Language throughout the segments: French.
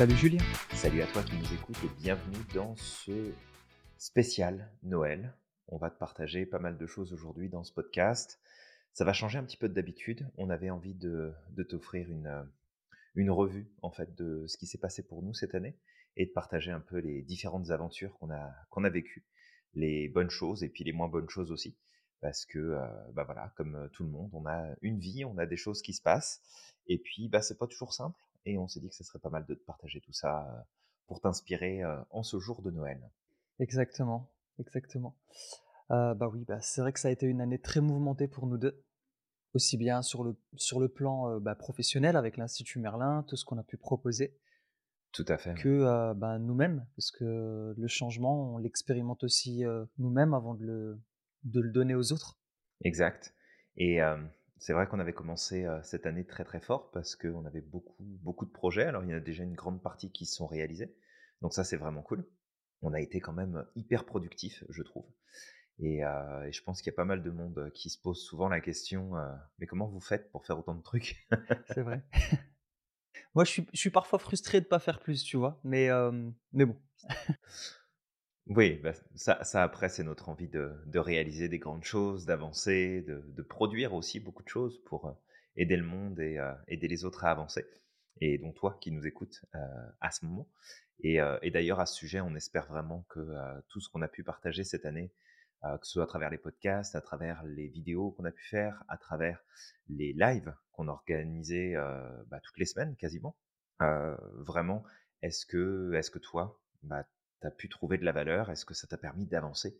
Salut Julien. Salut à toi qui nous écoutes et bienvenue dans ce spécial Noël. On va te partager pas mal de choses aujourd'hui dans ce podcast. Ça va changer un petit peu d'habitude. On avait envie de, t'offrir une, une revue en fait de ce qui s'est passé pour nous cette année et de partager un peu les différentes aventures qu'on a, qu'on a vécues, les bonnes choses et puis les moins bonnes choses aussi. Parce que, euh, bah voilà, comme tout le monde, on a une vie, on a des choses qui se passent. Et puis, bah, c'est pas toujours simple. Et on s'est dit que ce serait pas mal de te partager tout ça pour t'inspirer en ce jour de Noël. Exactement, exactement. bah oui, bah, c'est vrai que ça a été une année très mouvementée pour nous deux, aussi bien sur le, sur le plan bah, professionnel avec l'Institut Merlin, tout ce qu'on a pu proposer, tout à fait, que bah, nous-mêmes, parce que le changement, on l'expérimente aussi nous-mêmes avant de le, de le donner aux autres. Exact. Et c'est vrai qu'on avait commencé cette année très très fort parce qu'on avait beaucoup, beaucoup de projets. Alors il y en a déjà une grande partie qui se sont réalisés. Donc ça c'est vraiment cool. On a été quand même hyper productif, je trouve. Et, je pense qu'il y a pas mal de monde qui se pose souvent la question mais comment vous faites pour faire autant de trucs? C'est vrai. Moi, je suis, je suis, parfois frustré de ne pas faire plus, tu vois. Mais, mais bon. Oui, bah, ça, ça après, c'est notre envie de, de réaliser des grandes choses, d'avancer, de, de produire aussi beaucoup de choses pour euh, aider le monde et euh, aider les autres à avancer. Et donc toi qui nous écoutes euh, à ce moment. Et, et d'ailleurs, à ce sujet, on espère vraiment que tout ce qu'on a pu partager cette année, que ce soit à travers les podcasts, à travers les vidéos qu'on a pu faire, à travers les lives qu'on organisait bah, toutes les semaines quasiment, vraiment, est-ce que, est-ce que toi, bah, tu as pu trouver de la valeur Est-ce que ça t'a permis d'avancer?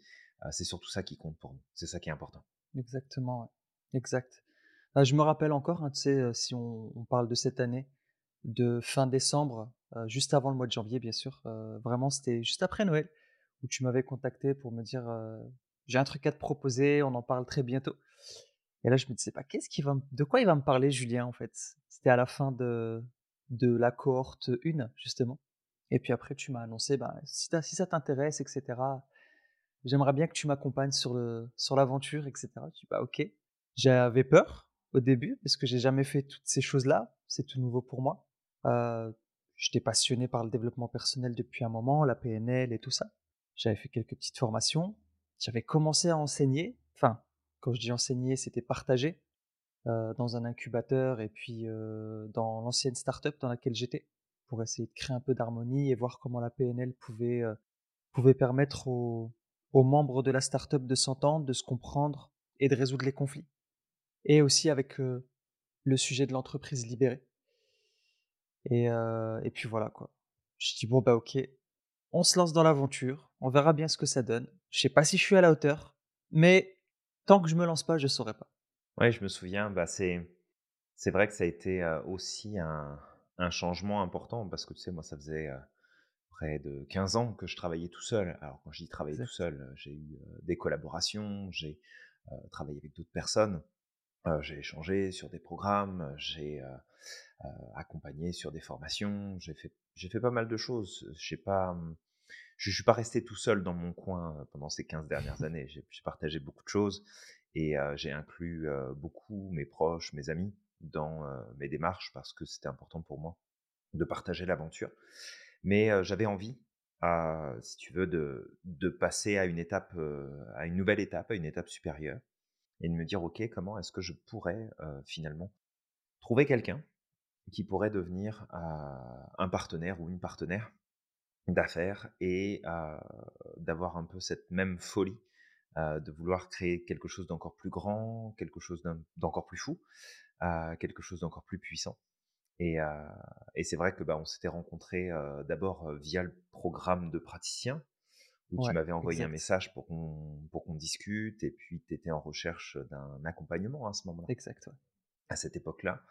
C'est surtout ça qui compte pour nous. C'est ça qui est important. Exactement, exact. Bah, je me rappelle encore, hein, tu sais, si on, parle de cette année, de fin décembre, juste avant le mois de janvier, bien sûr. vraiment, c'était juste après Noël, où tu m'avais contacté pour me dire j'ai un truc à te proposer, on en parle très bientôt. Et là, je me disais pas, qu'est-ce qu'il va, de quoi il va me parler, Julien, en fait C'était à la fin de, de la cohorte 1, justement. Et puis après, tu m'as annoncé, si, si ça t'intéresse, etc., j'aimerais bien que tu m'accompagnes sur, le, sur l'aventure, etc. Je dis, bah, ok. J'avais peur au début, parce que j'ai jamais fait toutes ces choses-là. C'est tout nouveau pour moi. Euh, j'étais passionné par le développement personnel depuis un moment, la PNL et tout ça. J'avais fait quelques petites formations. J'avais commencé à enseigner. Enfin, quand je dis enseigner, c'était partager euh, dans un incubateur et puis euh, dans l'ancienne startup dans laquelle j'étais pour essayer de créer un peu d'harmonie et voir comment la PNL pouvait, euh, pouvait permettre aux, aux, membres de la startup de s'entendre, de se comprendre et de résoudre les conflits. Et aussi avec euh, le sujet de l'entreprise libérée. Et, euh, et puis voilà quoi. Je dis bon bah ok, on se lance dans l'aventure, on verra bien ce que ça donne. Je sais pas si je suis à la hauteur, mais tant que je me lance pas, je saurais pas. Oui, je me souviens, bah c'est vrai que ça a été aussi un, un changement important parce que tu sais, moi, ça faisait près de 15 ans que je travaillais tout seul. Alors, quand je dis travailler tout seul, j'ai eu des collaborations, j'ai travaillé avec d'autres personnes, j'ai échangé sur des programmes, j'ai accompagné sur des formations, j'ai fait, j'ai fait pas mal de choses. J'ai pas, mmh, je suis pas resté tout seul dans mon coin pendant ces 15 dernières années. J'ai partagé beaucoup de choses et j'ai inclus beaucoup mes proches, mes amis dans mes démarches parce que c'était important pour moi de partager l'aventure. Mais j'avais envie, si tu veux, de, de, passer à une étape, à une nouvelle étape, à une étape supérieure, et de me dire, ok, comment est-ce que je pourrais finalement trouver quelqu'un qui pourrait devenir un partenaire ou une partenaire d'affaires et d'avoir un peu cette même folie de vouloir créer quelque chose d'encore plus grand, quelque chose d'encore plus fou, à quelque chose d'encore plus puissant. Et, et c'est vrai que bah, on s'était rencontrés d'abord via le programme de praticien, où tu m'avais envoyé un message pour qu'on pour qu'on discute, et puis tu étais en recherche d'un accompagnement à ce moment-là. Exact. À cette époque-là.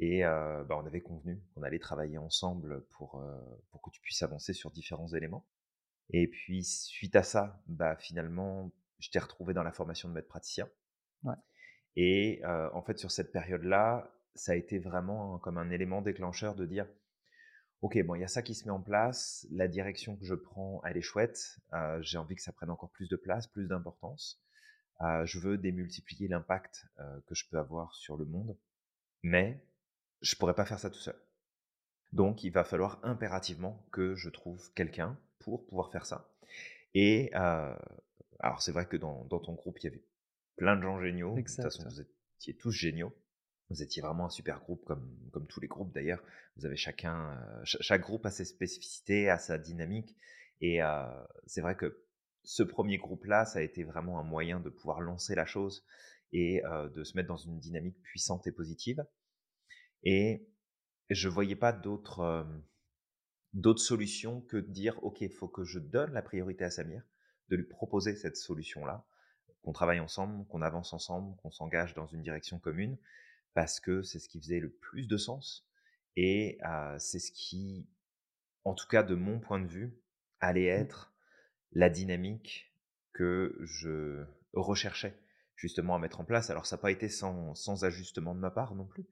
Et bah, on avait convenu qu'on allait travailler ensemble pour, pour que tu puisses avancer sur différents éléments. Et puis, suite à ça, bah, finalement, je t'ai retrouvé dans la formation de maître praticien. Ouais. Et en fait, sur cette période-là, ça a été vraiment comme un élément déclencheur de dire, ok, bon, il y a ça qui se met en place, la direction que je prends, elle est chouette, j'ai envie que ça prenne encore plus de place, plus d'importance. je veux démultiplier l'impact que je peux avoir sur le monde, mais je pourrais pas faire ça tout seul. Donc, il va falloir impérativement que je trouve quelqu'un pour pouvoir faire ça. Et alors, c'est vrai que dans, ton groupe, il y avait plein de gens géniaux. De toute façon, vous étiez tous géniaux. Vous étiez vraiment un super groupe, comme, comme tous les groupes d'ailleurs. Vous avez chacun, chaque groupe a ses spécificités, a sa dynamique. Et c'est vrai que ce premier groupe-là, ça a été vraiment un moyen de pouvoir lancer la chose et de se mettre dans une dynamique puissante et positive. Et je ne voyais pas d'autres d'autres solutions que de dire, OK, il faut que je donne la priorité à Samir, de lui proposer cette solution-là, qu'on travaille ensemble, qu'on avance ensemble, qu'on s'engage dans une direction commune, parce que c'est ce qui faisait le plus de sens. Et c'est ce qui, en tout cas de mon point de vue, allait mmh. être la dynamique que je recherchais justement à mettre en place. Alors ça n'a pas été sans, sans, ajustement de ma part non plus,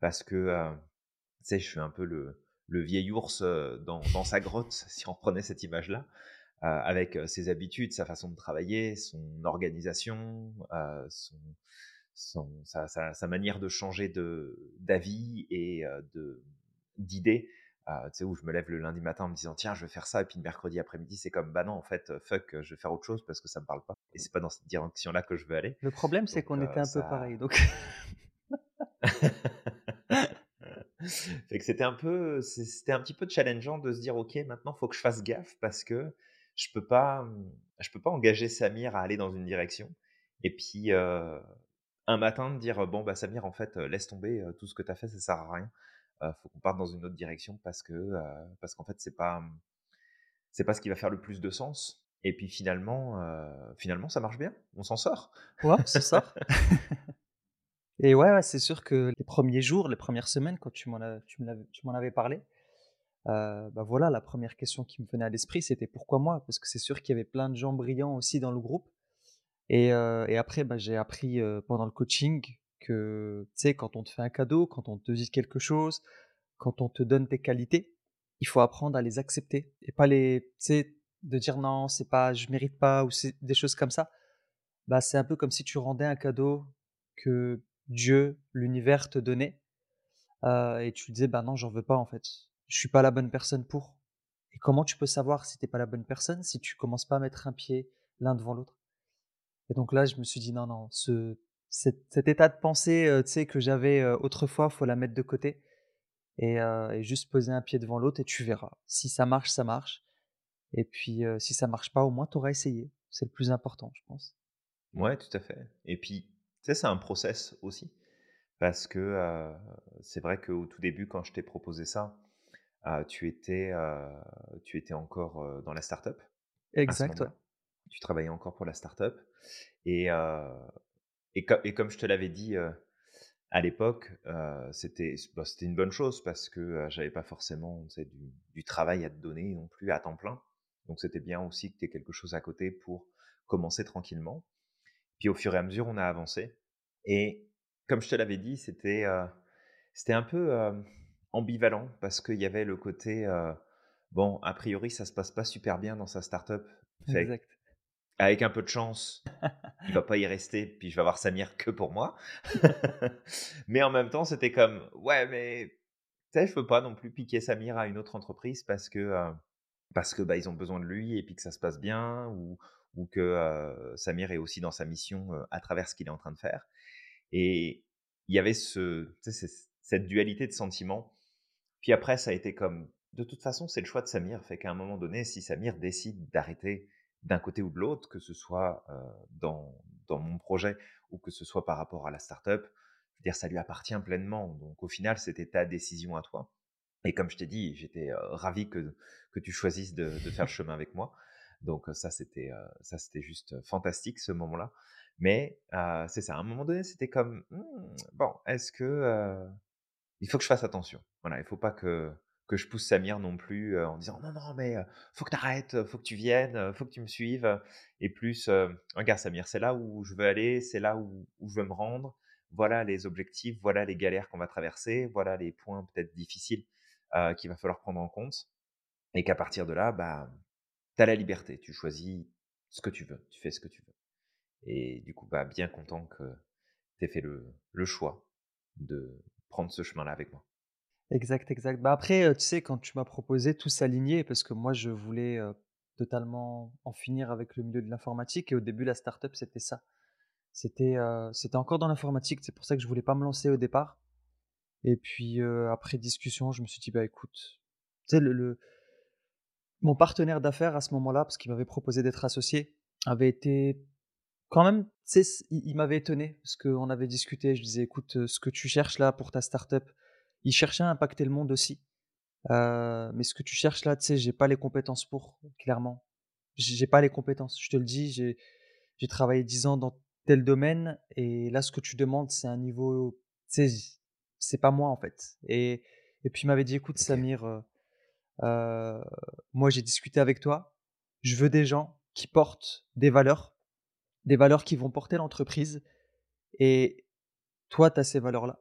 parce que, euh, tu sais, je suis un peu le, le vieil ours dans, dans, sa grotte, si on prenait cette image-là, euh, avec ses habitudes, sa façon de travailler, son organisation, euh, son, son, sa, sa, sa, manière de changer d'avis et de d'idées tu sais, où je me lève le lundi matin en me disant tiens, je vais faire ça, et puis le mercredi après-midi, c'est comme bah non, en fait, fuck, je vais faire autre chose parce que ça me parle pas. Et c'est pas dans cette direction-là que je veux aller. Le problème, c'est qu'on était un peu pareil, donc. fait que c'était un peu, c'était un petit peu challengeant de se dire ok, maintenant faut que je fasse gaffe parce que je peux pas, je peux pas engager Samir à aller dans une direction et puis un matin de dire bon bah Samir en fait laisse tomber tout ce que tu as fait ça sert à rien faut qu'on parte dans une autre direction parce que parce qu'en fait c'est pas mmh, c'est pas ce qui va faire le plus de sens. Et puis finalement, finalement ça marche bien, on s'en sort. Ouais, c'est ça. Et ouais, c'est sûr que les premiers jours, les premières semaines, quand tu m'en avais parlé, bah voilà, la première question qui me venait à l'esprit, c'était pourquoi moi? Parce que c'est sûr qu'il y avait plein de gens brillants aussi dans le groupe. Et, et après, bah, j'ai appris pendant le coaching que, tu sais, quand on te fait un cadeau, quand on te dit quelque chose, quand on te donne tes qualités, il faut apprendre à les accepter et pas les, tu sais, de dire non, c'est pas, je mérite pas ou c'est des choses comme ça. Bah, c'est un peu comme si tu rendais un cadeau que Dieu, l'univers te donnait euh, et tu disais bah non, j'en veux pas en fait. Je suis pas la bonne personne pour. Et comment tu peux savoir si t'es pas la bonne personne si tu commences pas à mettre un pied l'un devant l'autre? Et donc là, je me suis dit non, non, ce, cet, état de pensée euh, que j'avais euh, autrefois, faut la mettre de côté et, euh, et, juste poser un pied devant l'autre et tu verras. Si ça marche, ça marche. Et puis si ça marche pas, au moins tu auras essayé. C'est le plus important, je pense. Ouais, tout à fait. Et puis, tu sais, c'est un process aussi. Parce que c'est vrai qu'au tout début, quand je t'ai proposé ça, tu, étais, tu étais encore dans la startup. Exact. Tu travaillais encore pour la startup. Et, et, comme je te l'avais dit à l'époque, bah, c'était une bonne chose parce que j'avais pas forcément du, du, travail à te donner non plus à temps plein. Donc c'était bien aussi que tu aies quelque chose à côté pour commencer tranquillement. Puis au fur et à mesure, on a avancé. Et comme je te l'avais dit, c'était c'était un peu ambivalent parce qu'il y avait le côté bon, a priori, ça se passe pas super bien dans sa startup. Exact avec un peu de chance, il va pas y rester, puis je vais avoir Samir que pour moi. mais en même temps, c'était comme, ouais, mais tu sais, je peux pas non plus piquer Samir à une autre entreprise parce que, euh, parce que bah, ils ont besoin de lui et puis que ça se passe bien, ou, ou que euh, Samir est aussi dans sa mission euh, à travers ce qu'il est en train de faire. Et il y avait ce, cette dualité de sentiments. Puis après, ça a été comme, de toute façon, c'est le choix de Samir, fait qu'à un moment donné, si Samir décide d'arrêter d'un côté ou de l'autre, que ce soit dans, dans mon projet ou que ce soit par rapport à la startup. Je veux dire, ça lui appartient pleinement. Donc au final, c'était ta décision à toi. Et comme je t'ai dit, j'étais ravi que, que tu choisisses de, de faire le chemin avec moi. Donc ça, c'était ça, c'était juste fantastique ce moment-là. Mais c'est ça. À un moment donné, c'était comme «Mmh, bon, est-ce que il faut que je fasse attention. Voilà, il faut pas que que je pousse Samir non plus en disant non non mais faut que tu arrêtes, faut que tu viennes, faut que tu me suives et plus regarde Samir, c'est là où je veux aller, c'est là où, je veux me rendre. Voilà les objectifs, voilà les galères qu'on va traverser, voilà les points peut-être difficiles qu'il va falloir prendre en compte et qu'à partir de là, bah, tu as la liberté, tu choisis ce que tu veux, tu fais ce que tu veux. Et du coup, bah, bien content que tu aies fait le choix de prendre ce chemin-là avec moi. Exact, exact. Bah, après, tu sais, quand tu m'as proposé, tout s'alignait parce que moi, je voulais, totalement en finir avec le milieu de l'informatique et au début, la start-up, c'était ça. C'était, encore dans l'informatique, c'est pour ça que je voulais pas me lancer au départ et puis, après discussion, je me suis dit: «Bah, écoute» tu sais, le mon partenaire d'affaires à ce moment-là, parce qu'il m'avait proposé d'être associé, avait été quand même, il il m'avait étonné parce qu'on avait discuté, je disais: «Écoute, heu, ce que tu cherches là pour ta start-up» il cherchait à impacter le monde aussi, heu, mais ce que tu cherches là, tu sais, j'ai pas les compétences pour, clairement. J'ai pas les compétences, je te le dis, j'ai travaillé 10 ans dans tel domaine et là, ce que tu demandes, c'est un niveau, tu sais, c'est pas moi, en fait. Et et puis il m'avait dit: «Écoute Samir, heu, moi j'ai discuté avec toi, je veux des gens qui portent des valeurs, des valeurs qui vont porter l'entreprise et toi, tu as ces valeurs-là.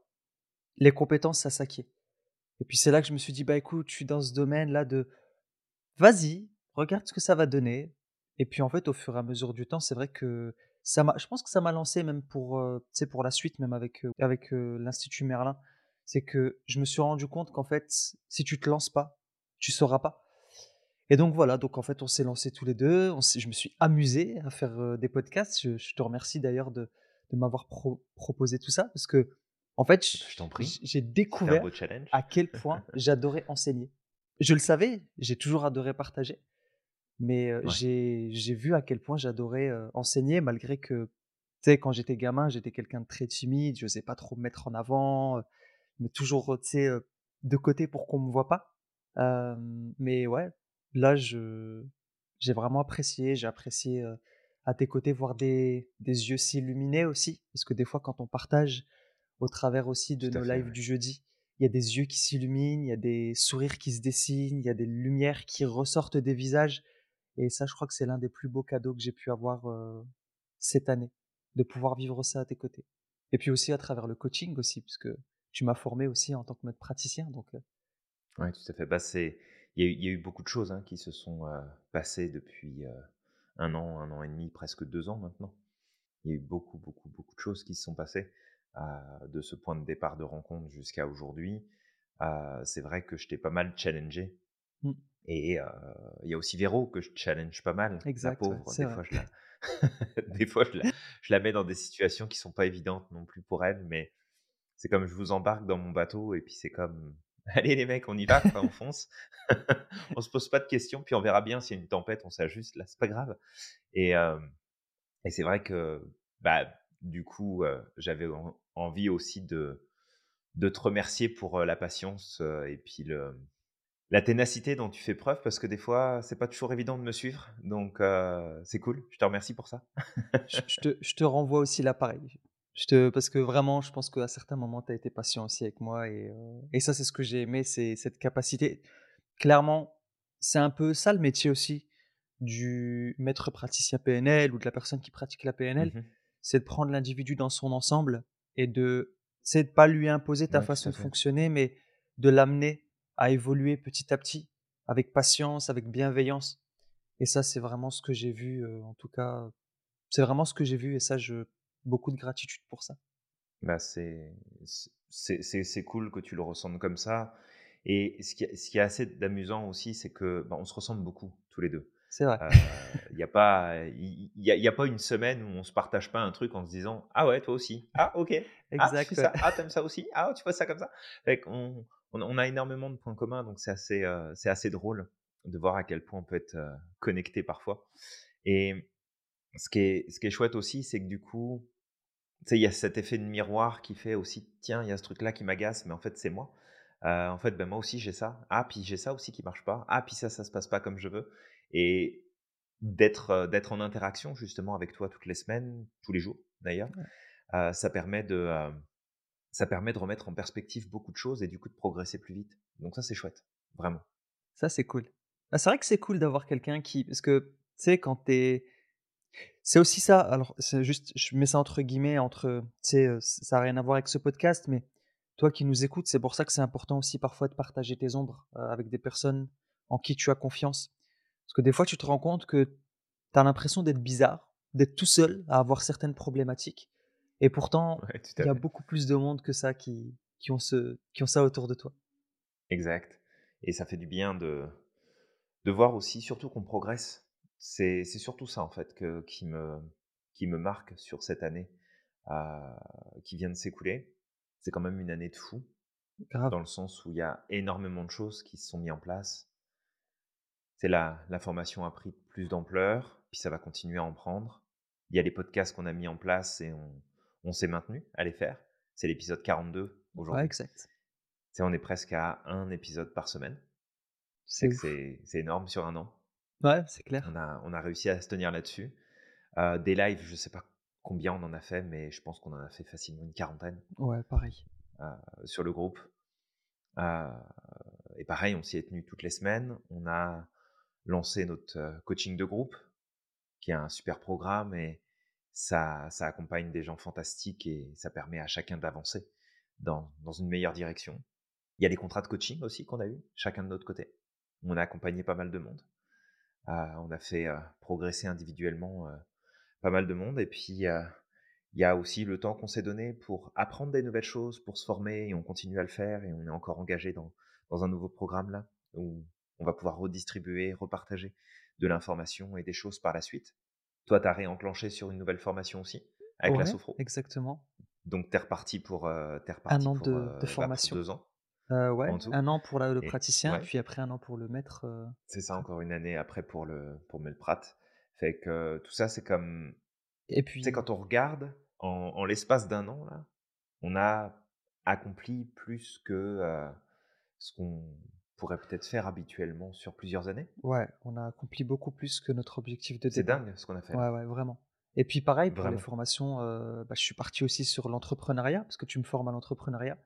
Les compétences, ça s'acquiert». Et puis c'est là que je me suis dit: «Bah, écoute, je suis dans ce domaine-là de vas-y, regarde ce que ça va donner». Et puis en fait, au fur et à mesure du temps, c'est vrai que ça m'a je pense que ça m'a lancé même pour, sais, pour la suite, même avec, heu, avec, heu, l'Institut Merlin. C'est que je me suis rendu compte qu'en fait, si tu te lances pas, tu sauras pas. Et donc voilà, donc en fait, on s'est lancés tous les 2. on s'est je me suis amusé à faire, des podcasts. Je je te remercie d'ailleurs de de m'avoir pro proposé tout ça parce que en fait, je j'ai découvert à quel point j'adorais enseigner. Je le savais, j'ai toujours adoré partager, mais Ouais, j'ai vu à quel point j'adorais, enseigner malgré que, tu sais, quand j'étais gamin, j'étais quelqu'un de très timide, j'osais pas trop me mettre en avant, mais toujours, tu sais, de côté pour qu'on me voit pas. Mais ouais, là, je j'ai vraiment apprécié, j'ai apprécié, à tes côtés voir des des yeux s'illuminer aussi, parce que des fois quand on partage au travers aussi de nos fait, lives ouais. du jeudi, il y a des yeux qui s'illuminent, il y a des sourires qui se dessinent, il y a des lumières qui ressortent des visages et ça, je crois que c'est l'un des plus beaux cadeaux que j'ai pu avoir, cette année, de pouvoir vivre ça à tes côtés. Et puis aussi à travers le coaching aussi, puisque tu m'as formé aussi en tant que maître praticien donc heu, Ouais, tout à fait. Bah, c'est il y a eu il y a eu beaucoup de choses, hein, qui se sont, heu, passées depuis, heu, 1 an, un an et demi, presque 2 ans maintenant. Il y a eu beaucoup, beaucoup, beaucoup de choses qui se sont passées, heu, de ce point de départ de rencontre jusqu'à aujourd'hui. Heu, c'est vrai que je t'ai pas mal challengé mmh, et heu, il y a aussi Véro que je challenge pas mal. La exact, ouais, pauvre, c'est des fois je la des fois je la je la mets dans des situations qui sont pas évidentes non plus pour elle, mais c'est comme je vous embarque dans mon bateau et puis c'est comme: «Allez les mecs, on y va on fonce». On se pose pas de questions, puis on verra bien s'il y a une tempête, on s'ajuste, là, c'est pas grave et et c'est vrai que, bah, du coup, heu, j'avais en envie aussi de te remercier pour, heu, la patience, et puis la ténacité dont tu fais preuve parce que des fois, c'est pas toujours évident de me suivre donc c'est cool. Je te remercie pour ça. Je je te je te renvoie aussi l'appareil. Je te parce que vraiment, je pense qu'à certains moments, tu as été patient aussi avec moi et heu et ça, c'est ce que j'ai aimé, c'est cette capacité. Clairement, c'est un peu ça le métier aussi du maître praticien PNL ou de la personne qui pratique la PNL, Mmh c'est de prendre l'individu dans son ensemble et de c'est de pas lui imposer ta Ouais, façon de fonctionner, mais de l'amener à évoluer petit à petit, avec patience, avec bienveillance. Et ça, c'est vraiment ce que j'ai vu, heu, en tout cas c'est vraiment ce que j'ai vu et ça, je beaucoup de gratitude pour ça. Bah, c'est c'est c'est c'est cool que tu le ressentes comme ça et ce qui est ce qui est assez d'amusant aussi, c'est que, bah, on se ressemble beaucoup tous les 2. C'est vrai. il y a pas y a il y a pas une semaine où on se partage pas un truc en se disant: «Ah ouais, toi aussi? Ah OK. Ah, tu fais Exact, ça? Ah, t'aimes ça aussi? Ah, tu vois ça comme ça?» fait on on a énormément de points communs donc c'est assez, heu, c'est assez drôle de voir à quel point on peut être, heu, connectés parfois et ce qui est ce qui est chouette aussi, c'est que du coup, il y a cet effet de miroir qui fait aussi: «Tiens, il y a ce truc-là qui m'agace, mais en fait, c'est moi». Heu, en fait, ben, moi aussi j'ai ça. Ah, puis j'ai ça aussi qui marche pas. Ah, puis ça, ça se passe pas comme je veux et d'être, d'être en interaction justement avec toi toutes les semaines, tous les jours d'ailleurs, Ouais. heu, ça permet de, ça permet de remettre en perspective beaucoup de choses et du coup de progresser plus vite. Donc ça, c'est chouette, vraiment. Ça, c'est cool. Bah, c'est vrai que c'est cool d'avoir quelqu'un qui parce que, tu sais, quand tu c'est aussi ça, alors c'est juste je mets ça entre guillemets, entre, tu ça a rien à voir avec ce podcast, mais toi qui nous écoutes, c'est pour ça que c'est important aussi parfois de partager tes ombres, avec des personnes en qui tu as confiance. Parce que des fois, tu te rends compte que tu as l'impression d'être bizarre, d'être tout seul à avoir certaines problématiques et pourtant, Ouais, il y a beaucoup plus de monde que ça qui qui ont ce qui ont ça autour de toi. Exact et ça fait du bien de de voir aussi, surtout qu'on progresse. C'est c'est surtout ça, en fait, que qui me qui me marque sur cette année, heu, qui vient de s'écouler. C'est quand même une année de fou, Grave. dans le sens où il y a énormément de choses qui se sont mis en place. C'est la la formation a pris plus d'ampleur, puis ça va continuer à en prendre. Il y a les podcasts qu'on a mis en place et on on s'est maintenu à les faire. C'est l'épisode 42 Ouais, aujourd'hui. exact. Tu sais, on est presque à un épisode par semaine. C'est énorme sur un an. Ouais, c'est On clair. a on a réussi à se tenir là-dessus. Heu, des lives, je sais pas combien on en a fait, mais je pense qu'on en a fait facilement une quarantaine, Ouais, pareil. heu, sur le groupe. Heu et pareil, on s'y est tenu toutes les semaines. On a lancé notre, coaching de groupe, qui est un super programme et ça ça accompagne des gens fantastiques et ça permet à chacun d'avancer dans dans une meilleure direction. Il y a les contrats de coaching aussi qu'on a eus, chacun de notre côté. On a accompagné pas mal de monde. Heu, on a fait, progresser individuellement, pas mal de monde et puis, il y a aussi le temps qu'on s'est donné pour apprendre des nouvelles choses, pour se former et on continue à le faire et on est encore engagé dans dans un nouveau programme là, où on va pouvoir redistribuer, repartager de l'information et des choses par la suite. Toi, tu as réenclenché sur une nouvelle formation aussi, avec la sophro? exactement. Donc tu es reparti pour, es 1 reparti an pour, de bah, formation. 2 ans Ouais, 1 an pour la le et praticien, ouais. puis après 1 an pour le maître, C'est ça, encore une année après pour le pour le prat. Fait que tout ça, c'est comme Et tu sais, puis quand on regarde en en l'espace d'un an là, on a accompli plus que, ce qu'on pourrait peut-être faire habituellement sur plusieurs années. ouais, on a accompli beaucoup plus que notre objectif de C'est dingue ce qu'on a fait Ouais, là, ouais, vraiment. Et puis pareil pour les vraiment. formations, heu, bah, je suis parti aussi sur l'entrepreneuriat, parce que tu me formes à l'entrepreneuriat.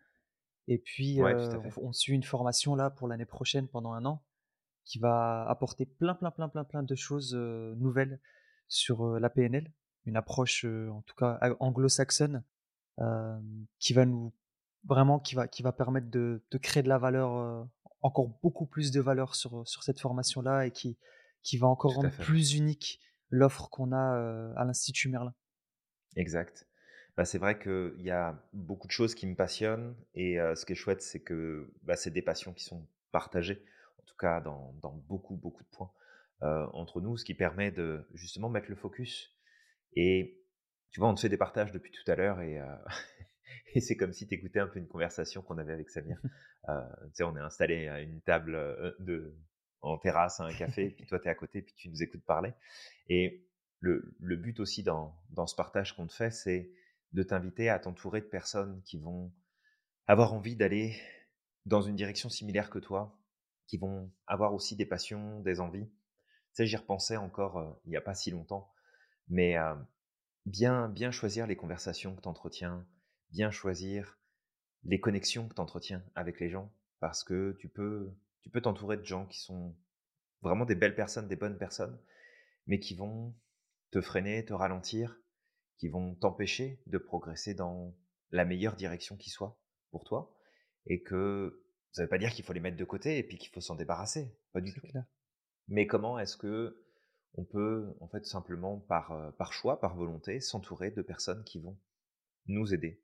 Et puis, Ouais, on suit une formation là pour l'année prochaine pendant un an, qui va apporter plein, plein, plein, plein, plein de choses, nouvelles sur, la PNL. Une approche, en tout cas anglo-saxonne, qui va nous vraiment qui va qui va permettre de de créer de la valeur, encore beaucoup plus de valeur sur, sur cette formation-là et qui qui va encore rendre plus unique l'offre qu'on a, à l'Institut Merlin. Exact. Bah, c'est vrai qu'il y a beaucoup de choses qui me passionnent et heu, ce qui est chouette, c'est que, bah, c'est des passions qui sont partagées, en tout cas dans dans beaucoup, beaucoup de points, heu, entre nous, ce qui permet de justement mettre le focus et tu vois, on te fait des partages depuis tout à l'heure et heu et c'est comme si tu écoutais un peu une conversation qu'on avait avec Samir. Tu sais, on est installé à une table, de en terrasse à un café, puis toi, tu es à côté, puis tu nous écoutes parler et le le but aussi dans dans ce partage qu'on te fait, c'est de t'inviter à t'entourer de personnes qui vont avoir envie d'aller dans une direction similaire que toi, qui vont avoir aussi des passions, des envies. Tu sais, j'y repensais encore, heu, il y a pas si longtemps, mais heu, bien bien choisir les conversations que tu entretiens, bien choisir les connexions que tu entretiens avec les gens parce que tu peux tu peux t'entourer de gens qui sont vraiment des belles personnes, des bonnes personnes, mais qui vont te freiner, te ralentir, qui vont t'empêcher de progresser dans la meilleure direction qui soit pour toi et que ça veut pas dire qu'il faut les mettre de côté et puis qu'il faut s'en débarrasser, pas du tout. clair. Mais comment est-ce que on peut en fait simplement par, heu, par choix, par volonté, s'entourer de personnes qui vont nous aider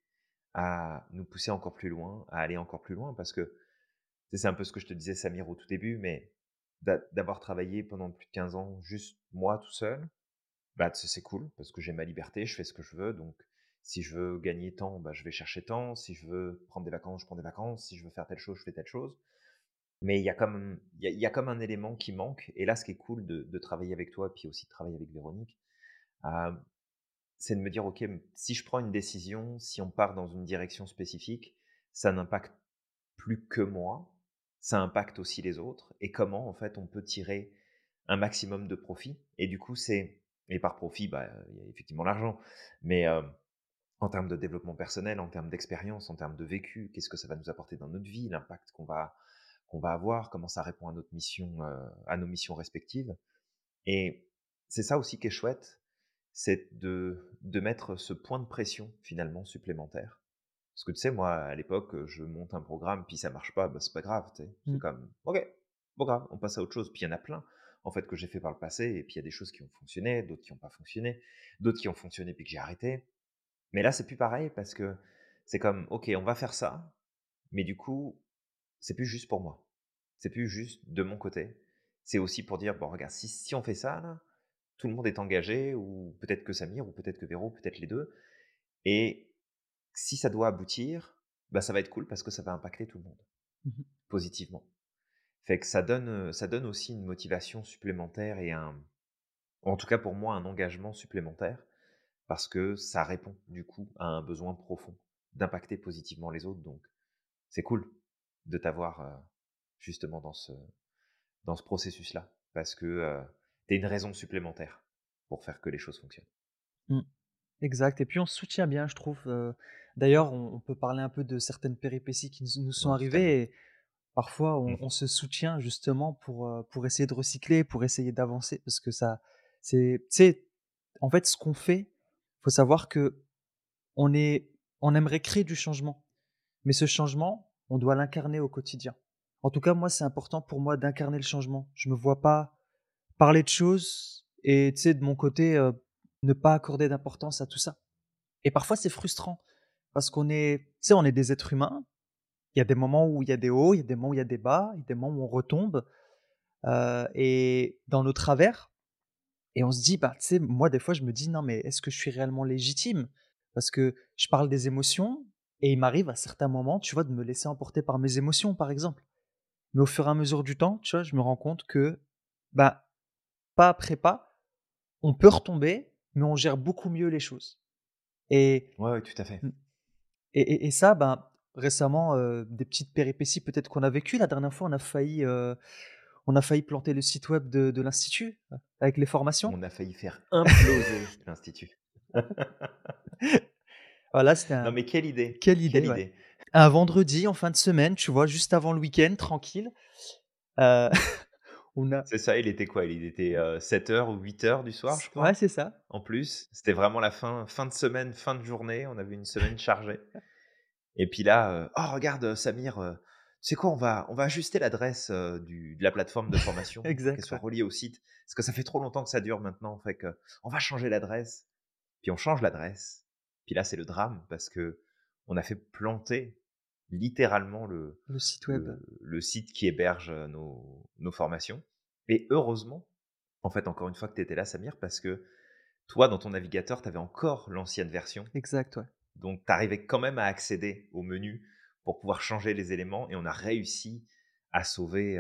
à nous pousser encore plus loin, à aller encore plus loin? Parce que, c'est un peu ce que je te disais Samir au tout début, mais d'a d'avoir travaillé pendant plus de 15 ans juste moi tout seul, bah, c'est cool parce que j'ai ma liberté, je fais ce que je veux donc si je veux gagner temps, bah, je vais chercher temps, si je veux prendre des vacances, je prends des vacances, si je veux faire telle chose, je fais telle chose. Mais il y a comme il y a comme un élément qui manque et là, ce qui est cool de travailler avec toi, puis aussi de travailler avec Véronique, c'est de me dire: «OK, si je prends une décision, si on part dans une direction spécifique, ça n'impacte plus que moi, ça impacte aussi les autres et comment, en fait, on peut tirer un maximum de profit?» et du coup, c'est et par profit, bah, il y a effectivement l'argent, mais hem, en termes de développement personnel, en termes d'expérience, en termes de vécu, qu'est-ce que ça va nous apporter dans notre vie, l'impact qu'on va qu'on va avoir, comment ça répond à notre mission, heu, à nos missions respectives et c'est ça aussi qui est chouette, c'est de de mettre ce point de pression finalement supplémentaire. Parce que tu sais, moi, à l'époque, je monte un programme, puis ça marche pas, bah, c'est pas grave, tu sais? C'est Mmh. comme: «OK, pas grave, on passe à autre chose». Puis il y en a plein, en fait, que j'ai fait par le passé et puis il y a des choses qui ont fonctionné, d'autres qui ont pas fonctionné, d'autres qui ont fonctionné puis que j'ai arrêté. Mais là, c'est plus pareil parce que c'est comme: «OK, on va faire ça», mais du coup, c'est plus juste pour moi. C'est plus juste de mon côté. C'est aussi pour dire, bon, regarde, si, si on fait ça, là, tout le monde est engagé, ou peut-être que Samir, ou peut-être que Véro, peut-être les deux. Et si ça doit aboutir, bah, ça va être cool parce que ça va impacter tout le monde Mmh positivement. Fait que ça donne, ça donne aussi une motivation supplémentaire et un, en tout cas pour moi, un engagement supplémentaire parce que ça répond du coup à un besoin profond d'impacter positivement les autres. Donc c'est cool de t'avoir justement dans ce, dans ce processus-là parce que tu es une raison supplémentaire pour faire que les choses fonctionnent. Mmh. Exact. Et puis on se soutient bien, je trouve. D'ailleurs, on, peut parler un peu de certaines péripéties qui nous, sont arrivées. Et parfois, Mmh. on, se soutient justement pour, pour essayer de recycler, pour essayer d'avancer. Parce que ça, c'est, en fait, ce qu'on fait, faut savoir que on est, on aimerait créer du changement, mais ce changement, on doit l'incarner au quotidien. En tout cas, moi, c'est important pour moi d'incarner le changement. Je me vois pas parler de choses et, tu sais, de mon côté, ne pas accorder d'importance à tout ça. Et parfois, c'est frustrant parce qu'on est, tu sais, on est des êtres humains. Il y a des moments où il y a des hauts, il y a des moments où il y a des bas, il y a des moments où on retombe. et dans nos travers, et on se dit, bah, tu sais, moi, des fois, je me dis, non, mais est-ce que je suis réellement légitime? Parce que je parle des émotions et il m'arrive à certains moments, tu vois, de me laisser emporter par mes émotions, par exemple. Mais au fur et à mesure du temps, tu vois, je me rends compte que, bah, pas après pas, on peut retomber, mais on gère beaucoup mieux les choses. Et, ouais, tout à fait. Mmh. Et, et, ça, ben, récemment, des petites péripéties peut-être qu'on a vécues. La dernière fois, on a failli, on a failli planter le site web de, de l'Institut avec les formations. On a failli faire imploser l'Institut. voilà, c'était un... Non mais quelle idée Quelle idée, idée. Un vendredi en fin de semaine, tu vois, juste avant le week-end, tranquille. Euh, c'est ça, il était quoi? Il était 7h ou 8h du soir, je crois. Ouais, c'est ça. En plus, c'était vraiment la fin, fin de semaine, fin de journée. On avait une semaine chargée. Et puis là, oh regarde Samir, tu sais quoi, on va, on va ajuster l'adresse de la plateforme de formation, qu'elle soit reliée au site, parce que ça fait trop longtemps que ça dure maintenant, fait que on va changer l'adresse. Puis on change l'adresse. Puis là, c'est le drame parce que on a fait planter littéralement le, le site web, le, site qui héberge nos, nos, formations. Et heureusement, en fait, encore une fois que tu étais là, Samir, parce que toi, dans ton navigateur, tu avais encore l'ancienne version. Exact, ouais. Donc, tu arrivais quand même à accéder au menu pour pouvoir changer les éléments et on a réussi à sauver,